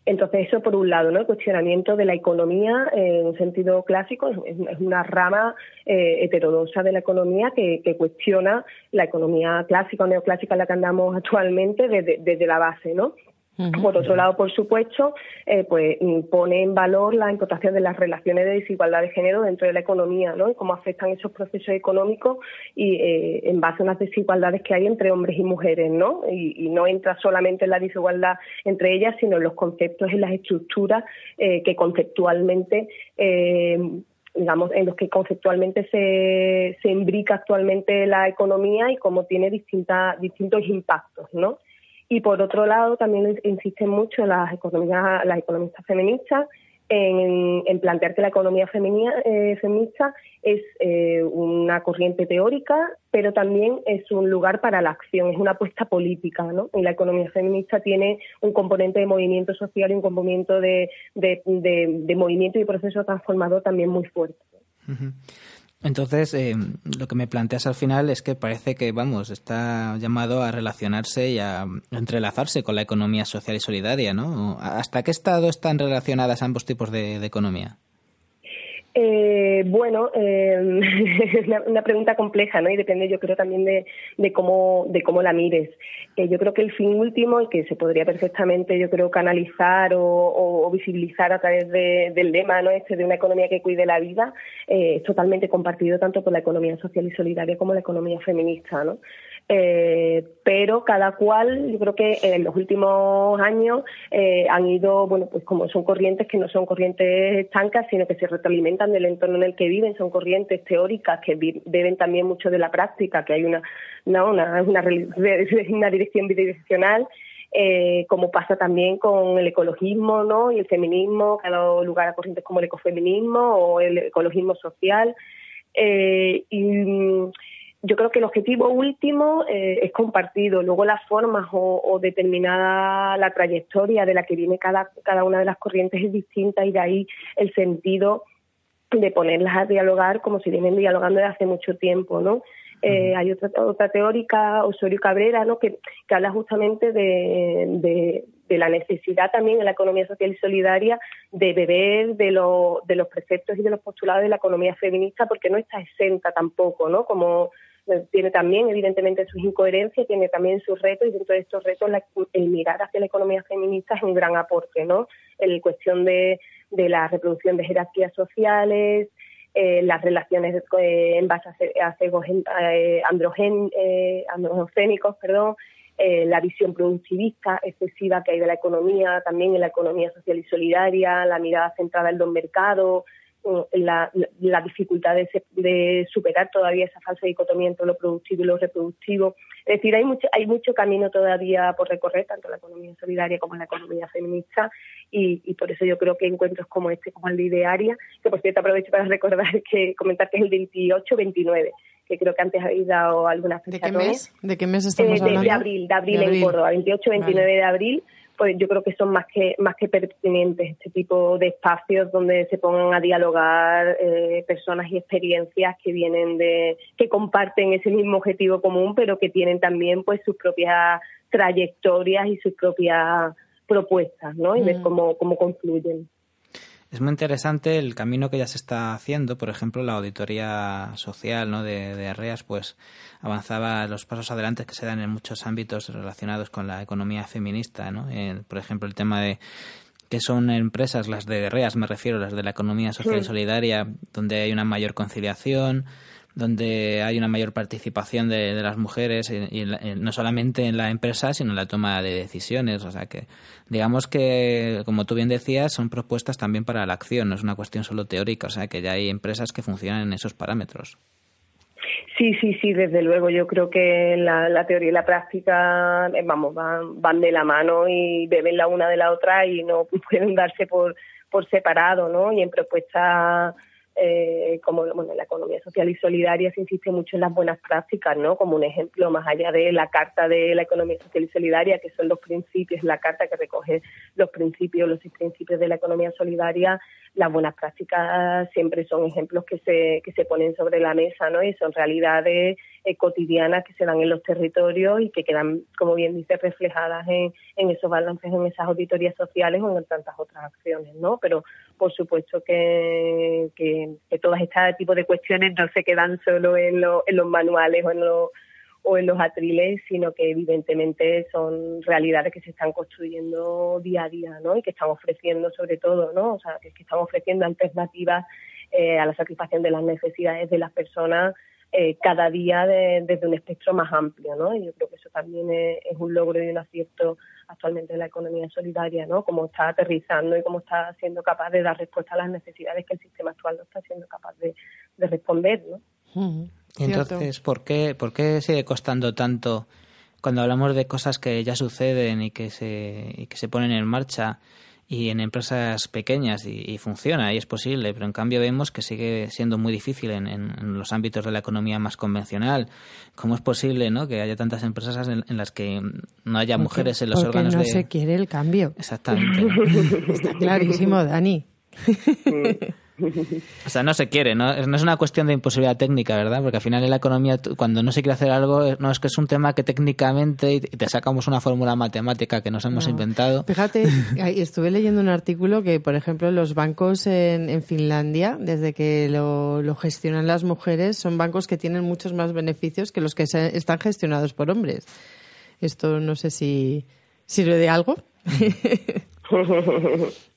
entonces, eso por un lado, ¿no? El cuestionamiento de la economía en un sentido clásico es, una rama eh, heterodoxa de la economía que, que, cuestiona la economía clásica o neoclásica en la que andamos actualmente desde, desde la base, ¿no? Por otro lado, por supuesto, eh, pues pone en valor la importancia de las relaciones de desigualdad de género dentro de la economía, ¿no? Y cómo afectan esos procesos económicos y eh, en base a unas desigualdades que hay entre hombres y mujeres, ¿no? Y, y, no entra solamente en la desigualdad entre ellas, sino en los conceptos, en las estructuras eh, que conceptualmente eh, digamos, en los que conceptualmente se, se imbrica actualmente la economía y cómo tiene distintas, distintos impactos, ¿no? Y por otro lado, también insisten mucho las economías, las economistas feministas en, plantear que la economía eh, feminista es eh, una corriente teórica, pero también es un lugar para la acción, es una apuesta política, ¿no? Y la economía feminista tiene un componente de movimiento social y un componente de, movimiento y proceso transformador también muy fuerte. Uh. Entonces, eh, lo que me planteas al final es que parece que, vamos, está llamado a relacionarse y a entrelazarse con la economía social y solidaria, ¿no? ¿Hasta qué estado están relacionadas ambos tipos de, de economía? Eh, bueno, eh, es una, pregunta compleja, ¿no? Y depende, yo creo, también de, cómo de cómo la mires. Eh, yo creo que el fin último, y que se podría perfectamente, yo creo, canalizar o, o, o visibilizar a través de, del lema, ¿no? Este de una economía que cuide la vida, eh, es totalmente compartido tanto por la economía social y solidaria como la economía feminista, ¿no? Eh, pero cada cual, yo creo que en los últimos años eh, han ido, bueno, pues como son corrientes que no son corrientes estancas, sino que se retroalimentan del entorno en el que viven, son corrientes teóricas que beben también mucho de la práctica, que hay una, una, una, una dirección bidireccional. Eh, como pasa también con el ecologismo ¿no? y el feminismo, que ha dado lugar a corrientes como el ecofeminismo o el ecologismo social. Eh, y yo creo que el objetivo último eh, es compartido. Luego las formas o, o, determinada la trayectoria de la que viene cada, cada una de las corrientes es distinta y de ahí el sentido de ponerlas a dialogar como si vienen dialogando desde hace mucho tiempo, ¿no? Eh, hay otra, otra teórica, Osorio Cabrera, ¿no? que, que habla justamente de, de, de, la necesidad también en la economía social y solidaria de beber de, lo, de los preceptos y de los postulados de la economía feminista porque no está exenta tampoco, ¿no? Como tiene también evidentemente sus incoherencias, tiene también sus retos y dentro de estos retos la, el mirar hacia la economía feminista es un gran aporte, ¿no? En cuestión de, de la reproducción de jerarquías sociales, eh, las relaciones eh, en base a, cegos eh, eh, androgénicos, perdón, eh, la visión productivista excesiva que hay de la economía, también en la economía social y solidaria, la mirada centrada en los mercados, la, la dificultad de, de, superar todavía esa falsa dicotomía entre lo productivo y lo reproductivo. Es decir, hay mucho, hay mucho camino todavía por recorrer, tanto en la economía solidaria como en la economía feminista, y, y por eso yo creo que encuentros como este, como el de Idearia, que por cierto aprovecho para recordar que comentar que es el 28-29 que creo que antes habéis dado algunas fechas. ¿De qué mes? ¿De qué mes estamos eh, de, hablando? De abril, de abril, en Córdoba, 28-29 de abril pues yo creo que son más que más que pertinentes este tipo de espacios donde se pongan a dialogar eh, personas y experiencias que vienen de que comparten ese mismo objetivo común pero que tienen también pues sus propias trayectorias y sus propias propuestas no y ver mm. cómo cómo confluyen es muy interesante el camino que ya se está haciendo. Por ejemplo, la auditoría social ¿no? de, de Arreas pues, avanzaba los pasos adelante que se dan en muchos ámbitos relacionados con la economía feminista. ¿no? por ejemplo, el tema de que son empresas, las de Arreas me refiero, las de la economía social y solidaria, donde hay una mayor conciliación, donde hay una mayor participación de, las mujeres, y, no solamente en la empresa, sino en la toma de decisiones. O sea que, digamos que, como tú bien decías, son propuestas también para la acción, no es una cuestión solo teórica, o sea que ya hay empresas que funcionan en esos parámetros. Sí, sí, sí, desde luego. Yo creo que la, teoría y la práctica, eh, vamos, van, van de la mano y beben la una de la otra y no pueden darse por, por separado, ¿no? Y en propuestas eh, como bueno, en la economía social y solidaria se insiste mucho en las buenas prácticas, ¿no? Como un ejemplo, más allá de la Carta de la Economía Social y Solidaria, que son los principios, la carta que recoge los principios, los principios de la economía solidaria, las buenas prácticas siempre son ejemplos que se, que se ponen sobre la mesa, ¿no? Y son realidades eh, cotidianas que se dan en los territorios y que quedan, como bien dice, reflejadas en, en esos balances, en esas auditorías sociales o en tantas otras acciones, ¿no? Pero por supuesto que, que, todo este tipo de cuestiones no se quedan solo en, en los manuales o en los o en los atriles, sino que evidentemente son realidades que se están construyendo día a día, ¿no? Y que están ofreciendo sobre todo, ¿no? O sea, que, están ofreciendo alternativas eh, a la satisfacción de las necesidades de las personas eh, cada día desde un espectro más amplio, ¿no? Y yo creo que eso también es, un logro y un acierto actualmente de la economía solidaria, ¿no? Cómo está aterrizando y cómo está siendo capaz de dar respuesta a las necesidades que el sistema actual no está siendo capaz de, responder, ¿no? entonces, ¿por qué, ¿por qué sigue costando tanto cuando hablamos de cosas que ya suceden y que se, y que se ponen en marcha y en empresas pequeñas y, funciona y es posible, pero en cambio vemos que sigue siendo muy difícil en, en, los ámbitos de la economía más convencional. ¿Cómo es posible ¿no? que haya tantas empresas en, las que no haya mujeres en los porque órganos no de... se quiere el cambio. Exactamente. Está clarísimo, Dani. O sea, no se quiere, ¿no? no es una cuestión de imposibilidad técnica, ¿verdad? Porque al final en la economía, cuando no se quiere hacer algo, no es que es un tema que técnicamente te sacamos una fórmula matemática que nos hemos inventado. Fíjate, estuve leyendo un artículo que, por ejemplo, los bancos en, Finlandia, desde que lo, gestionan las mujeres, son bancos que tienen muchos más beneficios que los que están gestionados por hombres. Esto no sé si sirve de algo.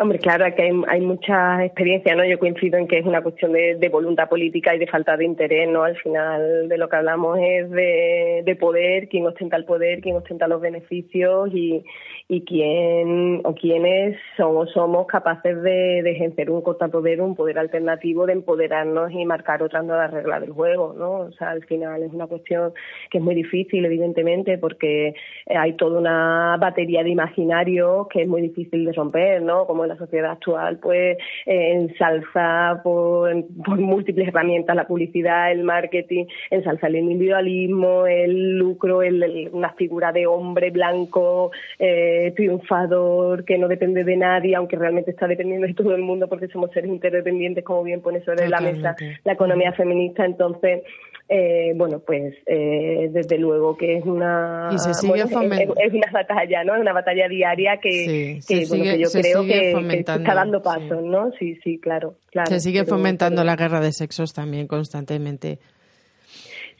Hombre, claro, que hay, mucha experiencia, ¿no? Yo coincido en que es una cuestión de, voluntad política y de falta de interés, ¿no? Al final de lo que hablamos es de, de poder, quién ostenta el poder, quién ostenta los beneficios y, y quién o quiénes somos, somos capaces de, ejercer un contrapoder, un poder alternativo, de empoderarnos y marcar otra nueva regla del juego, ¿no? O sea, al final es una cuestión que es muy difícil, evidentemente, porque hay toda una batería de imaginarios que es muy difícil de romper, ¿no? Como en la sociedad actual, pues eh, ensalza por, por múltiples herramientas la publicidad, el marketing, ensalza el individualismo, el lucro, el, una figura de hombre blanco, eh, triunfador, que no depende de nadie, aunque realmente está dependiendo de todo el mundo porque somos seres interdependientes, como bien pone sobre la mesa la economía feminista. Entonces, eh, bueno, pues eh, desde luego que es una y se sigue es, una batalla, ¿no? Es una batalla diaria que, que, yo creo que, está dando pasos, ¿no? Sí, sí, claro, claro. Se sigue fomentando la guerra de sexos también constantemente.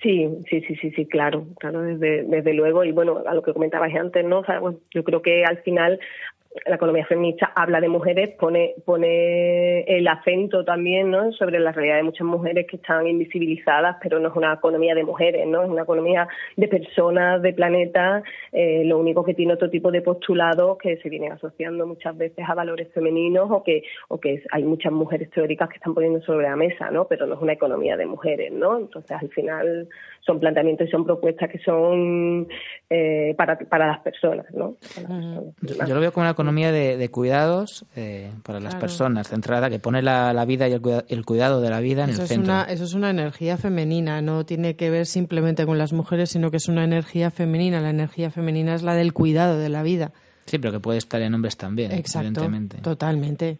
Sí, sí, sí, sí, sí, claro, claro, desde, desde luego. Y bueno, a lo que comentabas antes, ¿no? O sea, bueno, yo creo que al final la economía feminista habla de mujeres, pone, pone el acento también ¿no? sobre la realidad de muchas mujeres que están invisibilizadas, pero no es una economía de mujeres, ¿no? es una economía de personas, de planetas, eh, lo único que tiene otro tipo de postulados que se vienen asociando muchas veces a valores femeninos o que, o que hay muchas mujeres teóricas que están poniendo sobre la mesa, ¿no? pero no es una economía de mujeres. ¿no? Entonces, al final son planteamientos y son propuestas que son eh, para, para las personas. ¿no? Yo, yo lo veo como una economía de, de cuidados eh, para las Claro. personas, centrada, que pone la, la vida y el, cuida- el cuidado de la vida en Eso el es, centro. una, eso es una energía femenina, no tiene que ver simplemente con las mujeres, sino que es una energía femenina. La energía femenina es la del cuidado de la vida. Sí, pero que puede estar en hombres también, Exacto, evidentemente. totalmente.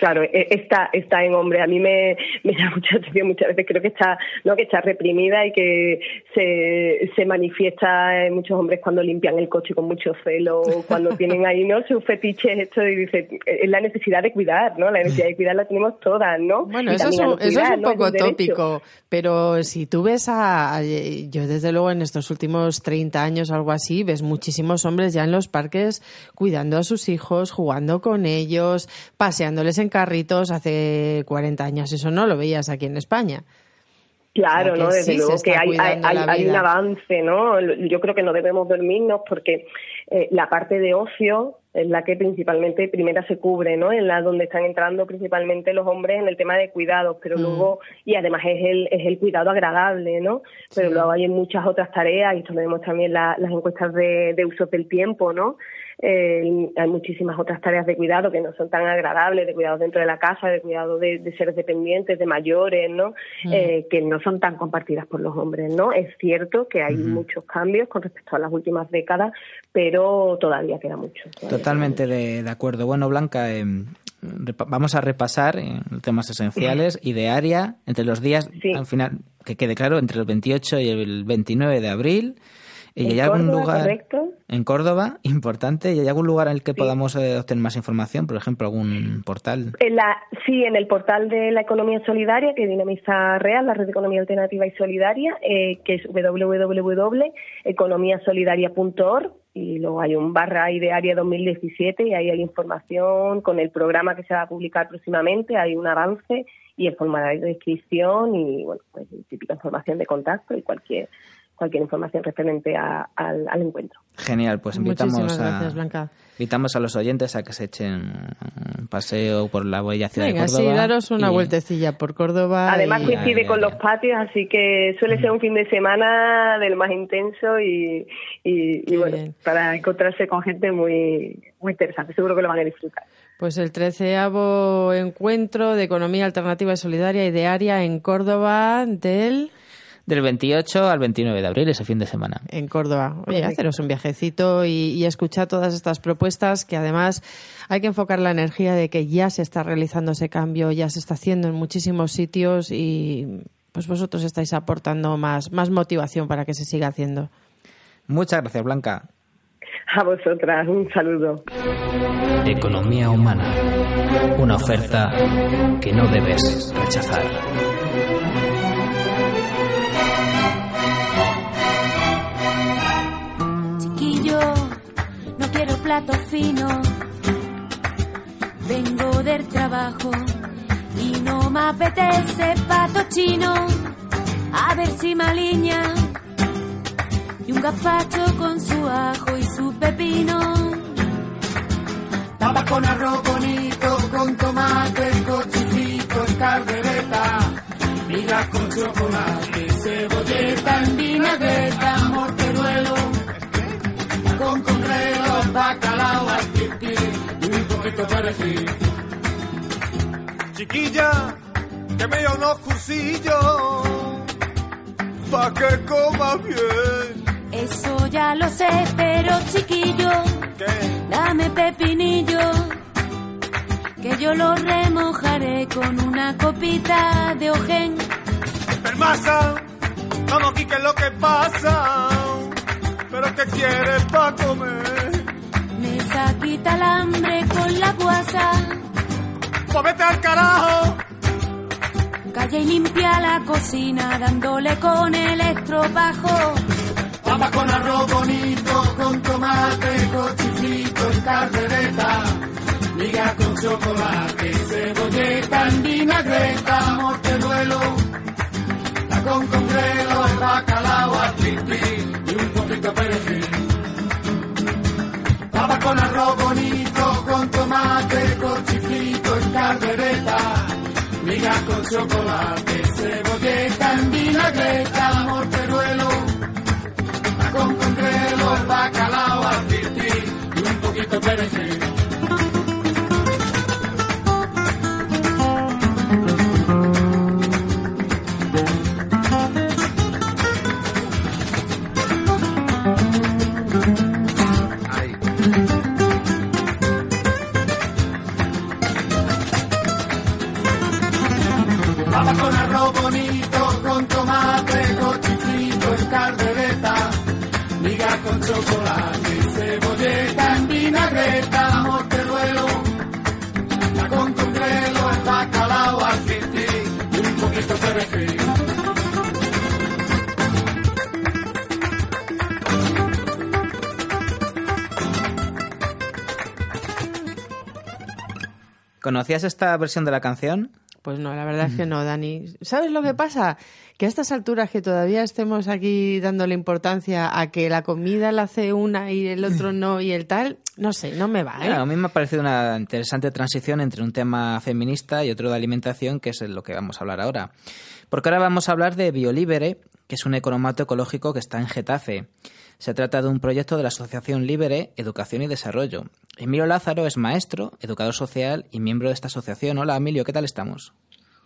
Claro, está, está en hombre. A mí me, me llama mucha atención muchas veces. Creo que está, no, que está reprimida y que se, se manifiesta en muchos hombres cuando limpian el coche con mucho celo, cuando tienen ahí, ¿no? Sus fetiches, esto y dice, es la necesidad de cuidar, ¿no? La necesidad de cuidar la tenemos todas, ¿no? Bueno, eso es, un, eso es un ¿no? poco derecho. tópico, pero si tú ves a, a- Yo desde luego en estos últimos 30 años o algo así, ves muchísimos hombres ya en los parques cuidando a sus hijos, jugando con ellos, paseándoles en carritos hace 40 años. Eso no lo veías aquí en España. Claro, O sea, que ¿no? Desde sí luego que hay, un avance, ¿no? Yo creo que no debemos dormirnos porque eh, la parte de ocio es la que principalmente primera se cubre, ¿no? En la donde están entrando principalmente los hombres en el tema de cuidados, pero Mm. luego y además es el es el cuidado agradable, ¿no? Pero Sí. luego hay muchas otras tareas y esto lo vemos también la- las encuestas de, de uso del tiempo, ¿no? Eh, hay muchísimas otras tareas de cuidado que no son tan agradables, de cuidado dentro de la casa, de cuidado de, de seres dependientes, de mayores, ¿no? Mm. Eh, que no son tan compartidas por los hombres, ¿no? Es cierto que hay muchos cambios con respecto a las últimas décadas, pero todavía queda mucho. todavía Totalmente de, de acuerdo. Bueno, Blanca, eh, repa- vamos a repasar eh, temas esenciales y de área entre los días, al final, que quede claro, entre el 28 y el 29 de abril. ¿Y hay algún Córdoba, lugar correcto. en Córdoba importante? ¿Y hay algún lugar en el que podamos eh, obtener más información? Por ejemplo, algún portal. En la, sí, en el portal de la economía solidaria que dinamiza Real, la red de economía alternativa y solidaria, eh, que es www.economiasolidaria.org y luego hay un barra ahí de área 2017 y ahí hay información con el programa que se va a publicar próximamente, hay un avance y el formulario de inscripción y bueno, pues típica información de contacto y cualquier cualquier información referente a- al, al encuentro. Genial, pues invitamos a, gracias, Blanca. invitamos a los oyentes a que se echen un paseo por la bella ciudad Venga, de sí, Córdoba. daros una y- vueltecilla por Córdoba. Además y- coincide con los patios, así que suele ser un fin de semana del más intenso y, y, y bueno, para encontrarse con gente muy, muy interesante. Seguro que lo van a disfrutar. Pues el treceavo encuentro de economía alternativa y solidaria y de área en Córdoba del... Del 28 al 29 de abril, ese fin de semana. En Córdoba. Oye, haceros un viajecito y, y escuchar todas estas propuestas que además hay que enfocar la energía de que ya se está realizando ese cambio, ya se está haciendo en muchísimos sitios y pues vosotros estáis aportando más, más motivación para que se siga haciendo. Muchas gracias, Blanca. A vosotras, un saludo. Economía humana. Una oferta que no debes rechazar. Chiquillo, no quiero plato fino. Vengo del trabajo y no me apetece pato chino. A ver si me aliña. Y un gazpacho con su ajo y su pepino. Papa con arroz bonito, con tomate, cochifrito, caldereta, migas con chocolate, cebolleta en vinagreta, bacalao al y un poquito de perejil. Chiquilla, que me dio unos cursillos pa' que coma bien. Eso ya lo sé, pero chiquillo, dame pepinillo, que yo lo remojaré con una copita de ojen. Permasa, vamos aquí, ¿qué es lo que pasa? ¿Pero qué quieres pa' comer? Me saquita el hambre con la guasa. Pues vete al carajo. Calla y limpia la cocina dándole con el estropajo. Papa con arroz bonito, con tomate, cochifrito, carrereta, miga con chocolate, cebolleta en vinagreta, morteruelo, la con congrelo, el bacalao a y un poquito de perejil. Chiflito en carrereta, miga con chocolate, cebolleta en vinagreta, morteruelo, con congrelo, el bacalao a y un poquito de perejil. ¿Conocías esta versión de la canción? Pues no, la verdad es que no, Dani. ¿Sabes lo que pasa? Que a estas alturas que todavía estemos aquí dándole importancia a que la comida la hace una y el otro no y el tal, no sé, no me va. ¿eh? Bueno, a mí me ha parecido una interesante transición entre un tema feminista y otro de alimentación, que es lo que vamos a hablar ahora. Porque ahora vamos a hablar de Biolibere, que es un economato ecológico que está en Getafe. Se trata de un proyecto de la Asociación Libere, Educación y Desarrollo. Emilio Lázaro es maestro, educador social y miembro de esta asociación. Hola, Emilio, ¿qué tal estamos?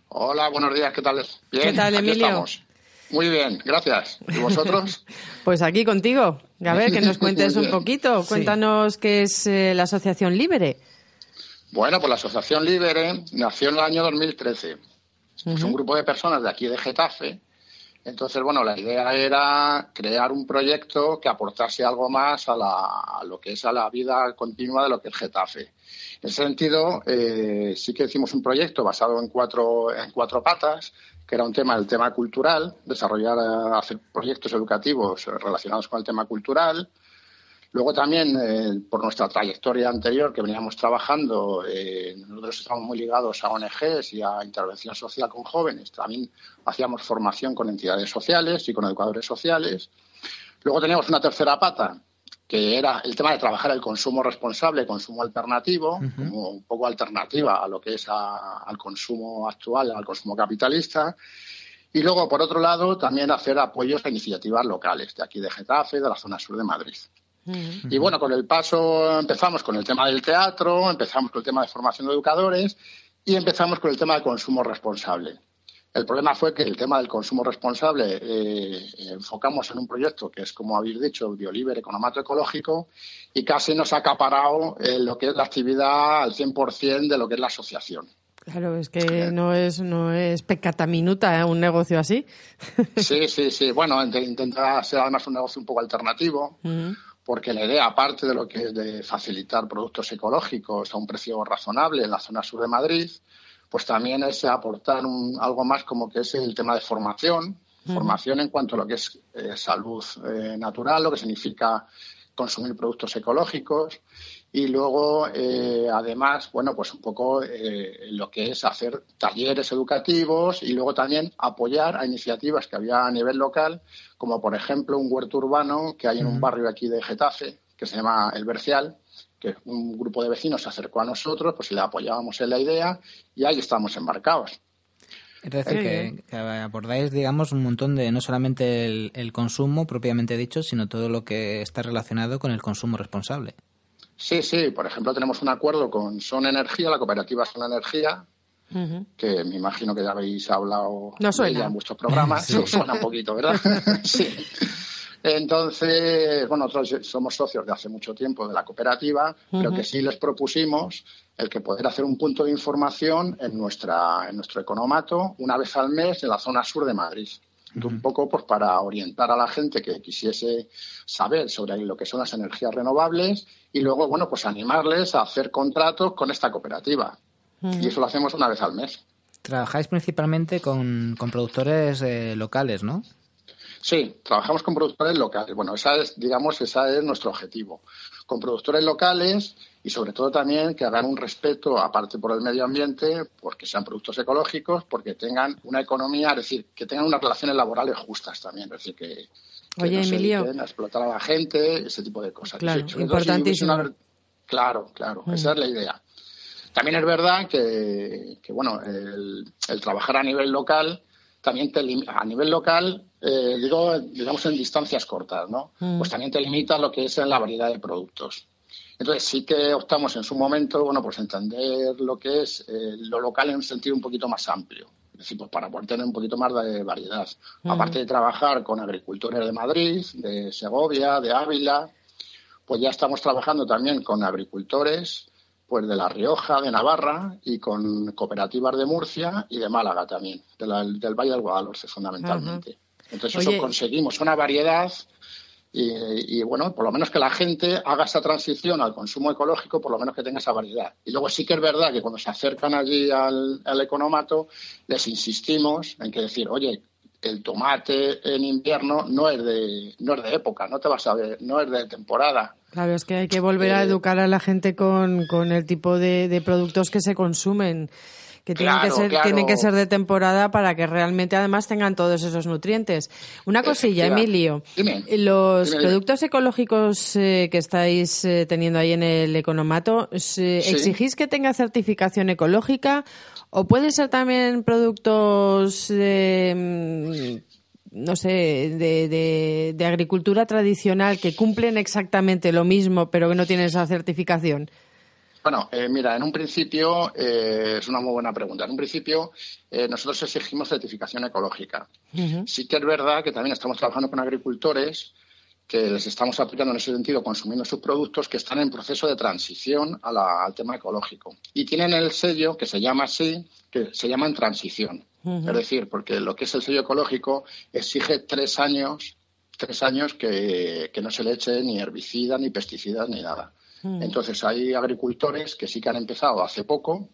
Hola, buenos días, ¿qué tal? Bien, ¿Qué tal, aquí Emilio? estamos. Muy bien, gracias. ¿Y vosotros? Pues aquí contigo. A ver, que nos cuentes un poquito. Sí. Cuéntanos qué es eh, la Asociación Libere. Bueno, pues la Asociación Libere nació en el año 2013. Es un grupo de personas de aquí de Getafe. Entonces, bueno, la idea era crear un proyecto que aportase algo más a, la- lo que es a la vida continua de lo que es Getafe. En ese sentido, eh, sí que hicimos un proyecto basado en cuatro, en cuatro patas, que era un tema, el tema cultural, desarrollar, eh, hacer proyectos educativos relacionados con el tema cultural. Luego también, eh, por nuestra trayectoria anterior que veníamos trabajando, eh, nosotros estamos muy ligados a ONGs y a intervención social con jóvenes. También hacíamos formación con entidades sociales y con educadores sociales. Luego teníamos una tercera pata, que era el tema de trabajar el consumo responsable, consumo alternativo, como un poco alternativa a lo que es a- al consumo actual, al consumo capitalista. Y luego, por otro lado, también hacer apoyos a iniciativas locales de aquí de Getafe, de la zona sur de Madrid. Y bueno, con el paso empezamos con el tema del teatro, empezamos con el tema de formación de educadores y empezamos con el tema del consumo responsable. El problema fue que el tema del consumo responsable eh, enfocamos en un proyecto que es, como habéis dicho, Bioliber Economato Ecológico y casi nos ha acaparado eh, lo que es la actividad al 100% de lo que es la asociación. Claro, es que no es, no es peccata minuta ¿eh? un negocio así. Sí, sí, sí. Bueno, int- intenta ser además un negocio un poco alternativo. porque la idea, aparte de lo que es de facilitar productos ecológicos a un precio razonable en la zona sur de Madrid, pues también es aportar un- algo más como que es el tema de formación, formación en cuanto a lo que es eh, salud eh, natural, lo que significa consumir productos ecológicos. Y luego eh, además bueno pues un poco eh, lo que es hacer talleres educativos y luego también apoyar a iniciativas que había a nivel local como por ejemplo un huerto urbano que hay en un barrio aquí de Getafe que se llama El Bercial que un grupo de vecinos se acercó a nosotros pues le apoyábamos en la idea y ahí estamos embarcados Es decir, que, que abordáis, digamos, un montón de no solamente el, el consumo propiamente dicho, sino todo lo que está relacionado con el consumo responsable. Sí, sí, por ejemplo, tenemos un acuerdo con Son Energía, la cooperativa Son Energía, que me imagino que ya habéis hablado No de suena. ella en vuestros programas. Sí. Suena un poquito, ¿verdad? sí. Entonces, bueno, nosotros somos socios de hace mucho tiempo de la cooperativa, pero Ujú. que sí les propusimos el que poder hacer un punto de información en, nuestra, en nuestro economato una vez al mes en la zona sur de Madrid. Un poco pues para orientar a la gente que quisiese saber sobre lo que son las energías renovables y luego, bueno, pues animarles a hacer contratos con esta cooperativa. Y eso lo hacemos una vez al mes. Trabajáis principalmente con, con productores eh, locales, ¿no? Sí, trabajamos con productores locales. Bueno, esa es, digamos, esa es nuestro objetivo. Con productores locales y sobre todo también que hagan un respeto, aparte por el medio ambiente, porque sean productos ecológicos, porque tengan una economía, es decir, que tengan unas relaciones laborales justas también, es decir, que, que Oye, no se Emilio. a explotar a la gente, ese tipo de cosas. Claro, Sí, si una- Claro, claro, Mm. esa es la idea. También es verdad que, que, bueno, el, el trabajar a nivel local también te a nivel local, eh, digo, digamos en distancias cortas, ¿no? Mm. Pues también te limita lo que es en la variedad de productos. Entonces sí que optamos en su momento, bueno, pues entender lo que es eh, lo local en un sentido un poquito más amplio. Es decir, pues para poder tener un poquito más de variedad. Mm. Aparte de trabajar con agricultores de Madrid, de Segovia, de Ávila, pues ya estamos trabajando también con agricultores pues de La Rioja, de Navarra y con cooperativas de Murcia y de Málaga también, de la- del Valle del Guadalhorce fundamentalmente. Entonces Oye. eso conseguimos una variedad y, y, bueno, por lo menos que la gente haga esa transición al consumo ecológico, por lo menos que tenga esa variedad. Y luego sí que es verdad que cuando se acercan allí al, al economato, les insistimos en que decir, oye, el tomate en invierno no es de, no es de época, no te vas a ver, no es de temporada. Claro, es que hay que volver a Eh, educar a la gente con, con el tipo de, de productos que se consumen, que tienen, que ser, claro. tienen que ser de temporada para que realmente además tengan todos esos nutrientes. Una cosilla, Efectivamente. Emilio. Dime. Los Dime, dime. productos ecológicos eh, que estáis eh, teniendo ahí en el economato, ¿se- Sí. ¿exigís que tenga certificación ecológica o pueden ser también productos eh, no sé, de, de- de agricultura tradicional que cumplen exactamente lo mismo, pero que no tienen esa certificación? Bueno, eh, mira, en un principio eh, es una muy buena pregunta. En un principio eh, nosotros exigimos certificación ecológica. Sí que es verdad que también estamos trabajando con agricultores que les estamos apoyando en ese sentido, consumiendo sus productos que están en proceso de transición a la- al tema ecológico. Y tienen el sello que se llama así, que se llama en transición. Es decir, porque lo que es el sello ecológico exige tres años, tres años que, que no se le eche ni herbicidas, ni pesticidas, ni nada. Entonces hay agricultores que sí que han empezado hace poco,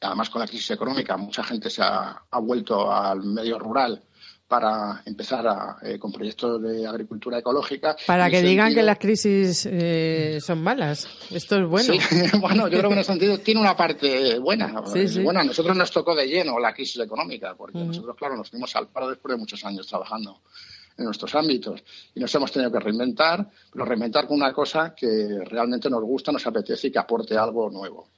además con la crisis económica mucha gente se ha, ha vuelto al medio rural para empezar a, eh, con proyectos de agricultura ecológica. Para que digan que las crisis eh, son malas. Esto es bueno. Sí, bueno, yo creo que en ese sentido tiene una parte buena. Sí, sí. Bueno, a nosotros nos tocó de lleno la crisis económica, porque nosotros, claro, nos fuimos al paro después de muchos años trabajando en nuestros ámbitos y nos hemos tenido que reinventar, pero reinventar con una cosa que realmente nos gusta, nos apetece y que aporte algo nuevo.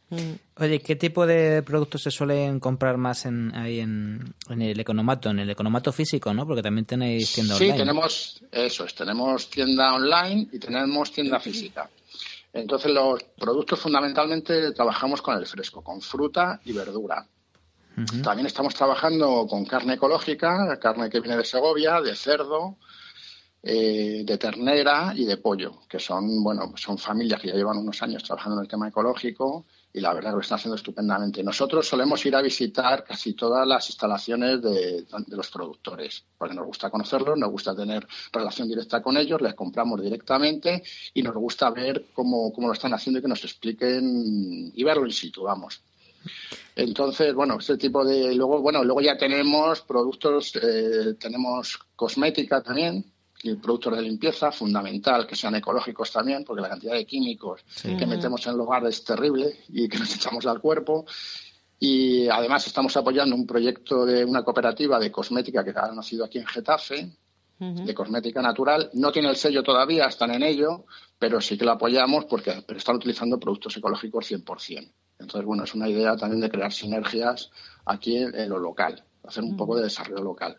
Oye, ¿qué tipo de productos se suelen comprar más en, ahí en, en el economato? En el economato físico, ¿no? Porque también tenéis tienda Sí, online. tenemos eso, es, tenemos tienda online y tenemos tienda física. Entonces, los productos fundamentalmente trabajamos con el fresco, con fruta y verdura. También estamos trabajando con carne ecológica, carne que viene de Segovia, de cerdo, eh, de ternera y de pollo, que son, bueno, son familias que ya llevan unos años trabajando en el tema ecológico y la verdad que lo están haciendo estupendamente. Nosotros solemos ir a visitar casi todas las instalaciones de, los productores, porque nos gusta conocerlos, nos gusta tener relación directa con ellos, les compramos directamente y nos gusta ver cómo, cómo lo están haciendo y que nos expliquen y verlo in situ, vamos. Entonces, bueno, este tipo de. Luego, bueno, luego ya tenemos productos, eh, tenemos cosmética también, y productos de limpieza, fundamental que sean ecológicos también, porque la cantidad de químicos Sí. que metemos en el hogar es terrible y que nos echamos al cuerpo. Y además estamos apoyando un proyecto de una cooperativa de cosmética que ha nacido aquí en Getafe, de cosmética natural. No tiene el sello todavía, están en ello, pero sí que lo apoyamos porque pero están utilizando productos ecológicos 100%. Entonces, bueno, es una idea también de crear sinergias aquí en, lo local, hacer un poco de desarrollo local.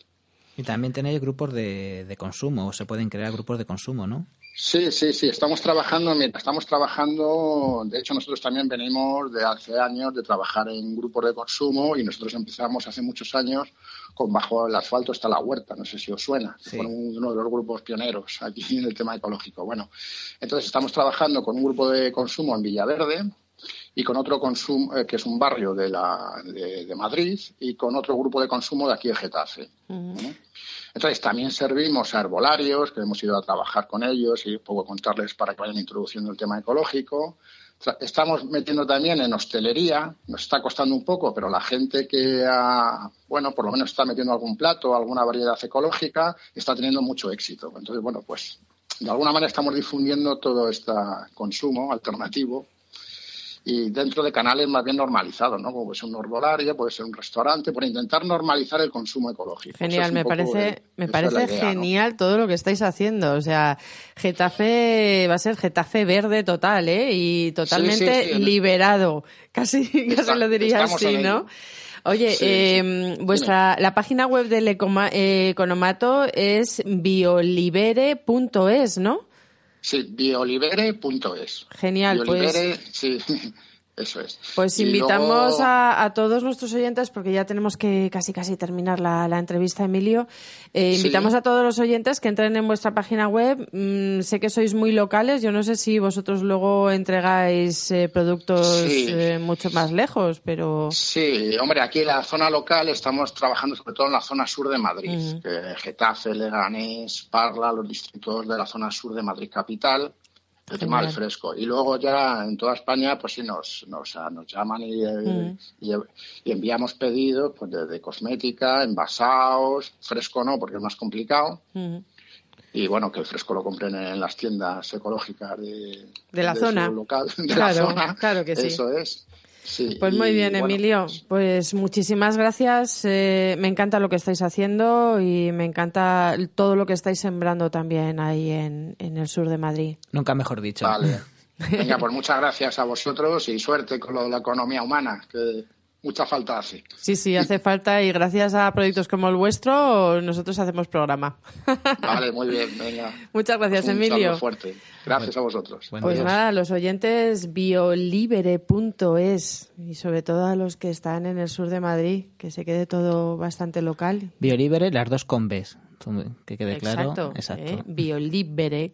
Y también tenéis grupos de, de consumo, o se pueden crear grupos de consumo, ¿no? Sí, sí, sí, estamos trabajando, mira, estamos trabajando, de hecho nosotros también venimos de hace años de trabajar en grupos de consumo y nosotros empezamos hace muchos años con Bajo el asfalto está la huerta, no sé si os suena, Sí. fue uno de los grupos pioneros aquí en el tema ecológico. Bueno, entonces estamos trabajando con un grupo de consumo en Villaverde y con otro consumo, eh, que es un barrio de, la, de, de Madrid, y con otro grupo de consumo de aquí de Getafe. Entonces también servimos a herbolarios, que hemos ido a trabajar con ellos y poco contarles para que vayan introduciendo el tema ecológico. estamos metiendo también en hostelería, nos está costando un poco, pero la gente que ha, bueno, por lo menos está metiendo algún plato, alguna variedad ecológica, está teniendo mucho éxito. Entonces, bueno, pues de alguna manera estamos difundiendo todo este consumo alternativo y dentro de canales más bien normalizados, ¿no? Como puede ser un herbolario, puede ser un restaurante, por intentar normalizar el consumo ecológico. Genial, es me parece, el- me parece genial todo lo que estáis haciendo. O sea, Getafe va a ser Getafe verde total, ¿eh? Y totalmente Sí, sí, sí. liberado. Casi, lo diría así, ¿no? Oye, eh, vuestra la página web del Ecoma- eh, Economato es biolibere.es, ¿no? Sí, biolibere.es. Genial, pues- Biolibere, sí, eso es. Pues Y invitamos luego- a, a todos nuestros oyentes, porque ya tenemos que casi casi terminar la, la entrevista, Emilio. Eh, Sí. invitamos a todos los oyentes que entren en vuestra página web. Mm, sé que sois muy locales. Yo no sé si vosotros luego entregáis eh, productos Sí. eh, mucho más lejos, pero. Sí, hombre, aquí en la zona local estamos trabajando sobre todo en la zona sur de Madrid, Ujú. que Getafe, Leganés, Parla, los distritos de la zona sur de Madrid capital, el tema del Genial. fresco. Y luego ya en toda España, pues sí, nos, nos, nos llaman y, eh, Mm. y, y enviamos pedidos pues, de, de cosmética, envasados, fresco no, porque es más complicado. Mm. Y bueno, que el fresco lo compren en las tiendas ecológicas de, De la zona. local, de Claro, la zona. claro que sí. Eso es. Sí, Pues muy bien, bueno, Emilio. Pues muchísimas gracias. Eh, me encanta lo que estáis haciendo y me encanta todo lo que estáis sembrando también ahí en, en el sur de Madrid. Nunca mejor dicho. Vale. Venga, pues muchas gracias a vosotros y suerte con lo de la economía humana, que mucha falta hace. Sí, sí, hace falta y gracias a proyectos como el vuestro nosotros hacemos programa. Vale, muy bien, venga. Muchas gracias, Un Emilio. fuerte. Gracias a vosotros. Pues nada, los oyentes biolibere.es y sobre todo a los que están en el sur de Madrid, que se quede todo bastante local. Biolibere, las dos con Bs. Que quede claro. Exacto, Exacto. ¿eh? biolibere.es.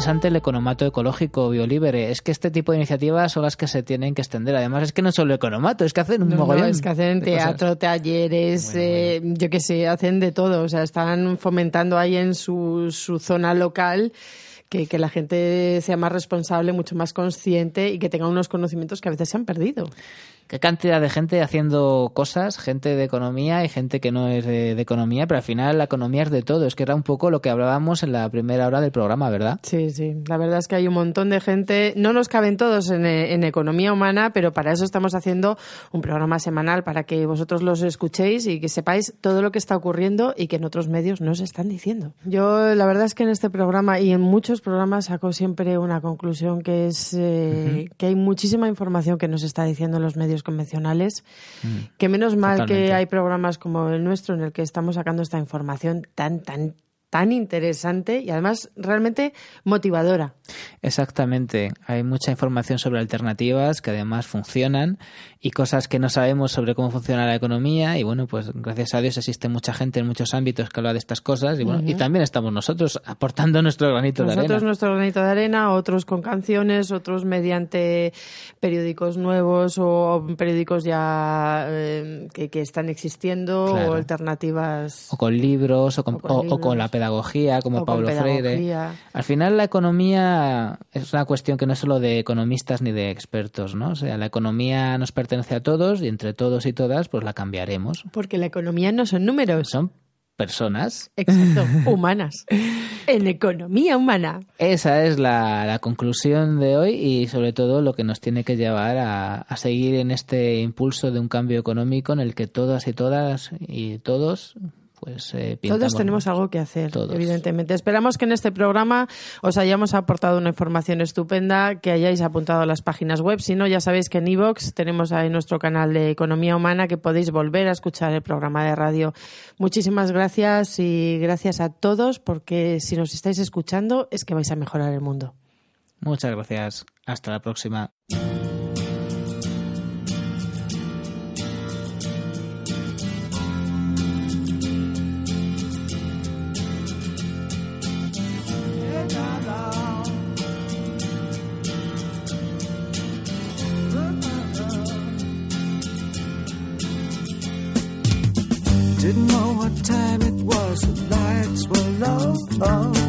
Interesante el economato ecológico biolíbere. Es que este tipo de iniciativas son las que se tienen que extender. Además, es que no solo economato, es que hacen un No, no, mogollón. es que hacen cosas. teatro, talleres, eh, yo qué sé, hacen de todo. O sea, están fomentando ahí en su, su zona local que, que la gente sea más responsable, mucho más consciente y que tenga unos conocimientos que a veces se han perdido. Qué cantidad de gente haciendo cosas, gente de economía y gente que no es de, de economía, pero al final la economía es de todo. Es que era un poco lo que hablábamos en la primera hora del programa, ¿verdad? Sí, sí. La verdad es que hay un montón de gente. No nos caben todos en, eh, en economía humana, pero para eso estamos haciendo un programa semanal para que vosotros los escuchéis y que sepáis todo lo que está ocurriendo y que en otros medios no se están diciendo. Yo, la verdad es que en este programa y en muchos programas saco siempre una conclusión que es eh, que hay muchísima información que nos está diciendo los medios convencionales. Que menos mal que hay programas como el nuestro en el que estamos sacando esta información tan, tan, tan interesante y además realmente motivadora. Exactamente. Hay mucha información sobre alternativas que además funcionan y cosas que no sabemos sobre cómo funciona la economía. Y bueno, pues gracias a Dios existe mucha gente en muchos ámbitos que habla de estas cosas. Y bueno, y también estamos nosotros aportando nuestro granito de Nosotros arena. nuestro granito de arena, otros con canciones, otros mediante periódicos nuevos o periódicos ya eh, que, que están existiendo Claro. o alternativas. O con libros, o con, O con o- con la pedagogía, como O Pablo Freire. Al final, la economía es una cuestión que no es solo de economistas ni de expertos, ¿no? O sea, la economía nos pertenece a todos y entre todos y todas, pues la cambiaremos. Porque la economía no son números. Son personas. Exacto, humanas. En economía humana. Esa es la, la conclusión de hoy y sobre todo lo que nos tiene que llevar a, a seguir en este impulso de un cambio económico en el que todas y todas y todos pues eh, Todos tenemos algo que hacer, Todos. evidentemente. Esperamos que en este programa os hayamos aportado una información estupenda, que hayáis apuntado a las páginas web. Si no, ya sabéis que en iVoox tenemos ahí nuestro canal de Economía Humana, que podéis volver a escuchar el programa de radio. Muchísimas gracias y gracias a todos, porque si nos estáis escuchando es que vais a mejorar el mundo. Muchas gracias. Hasta la próxima. Didn't know what time it was, the lights were low.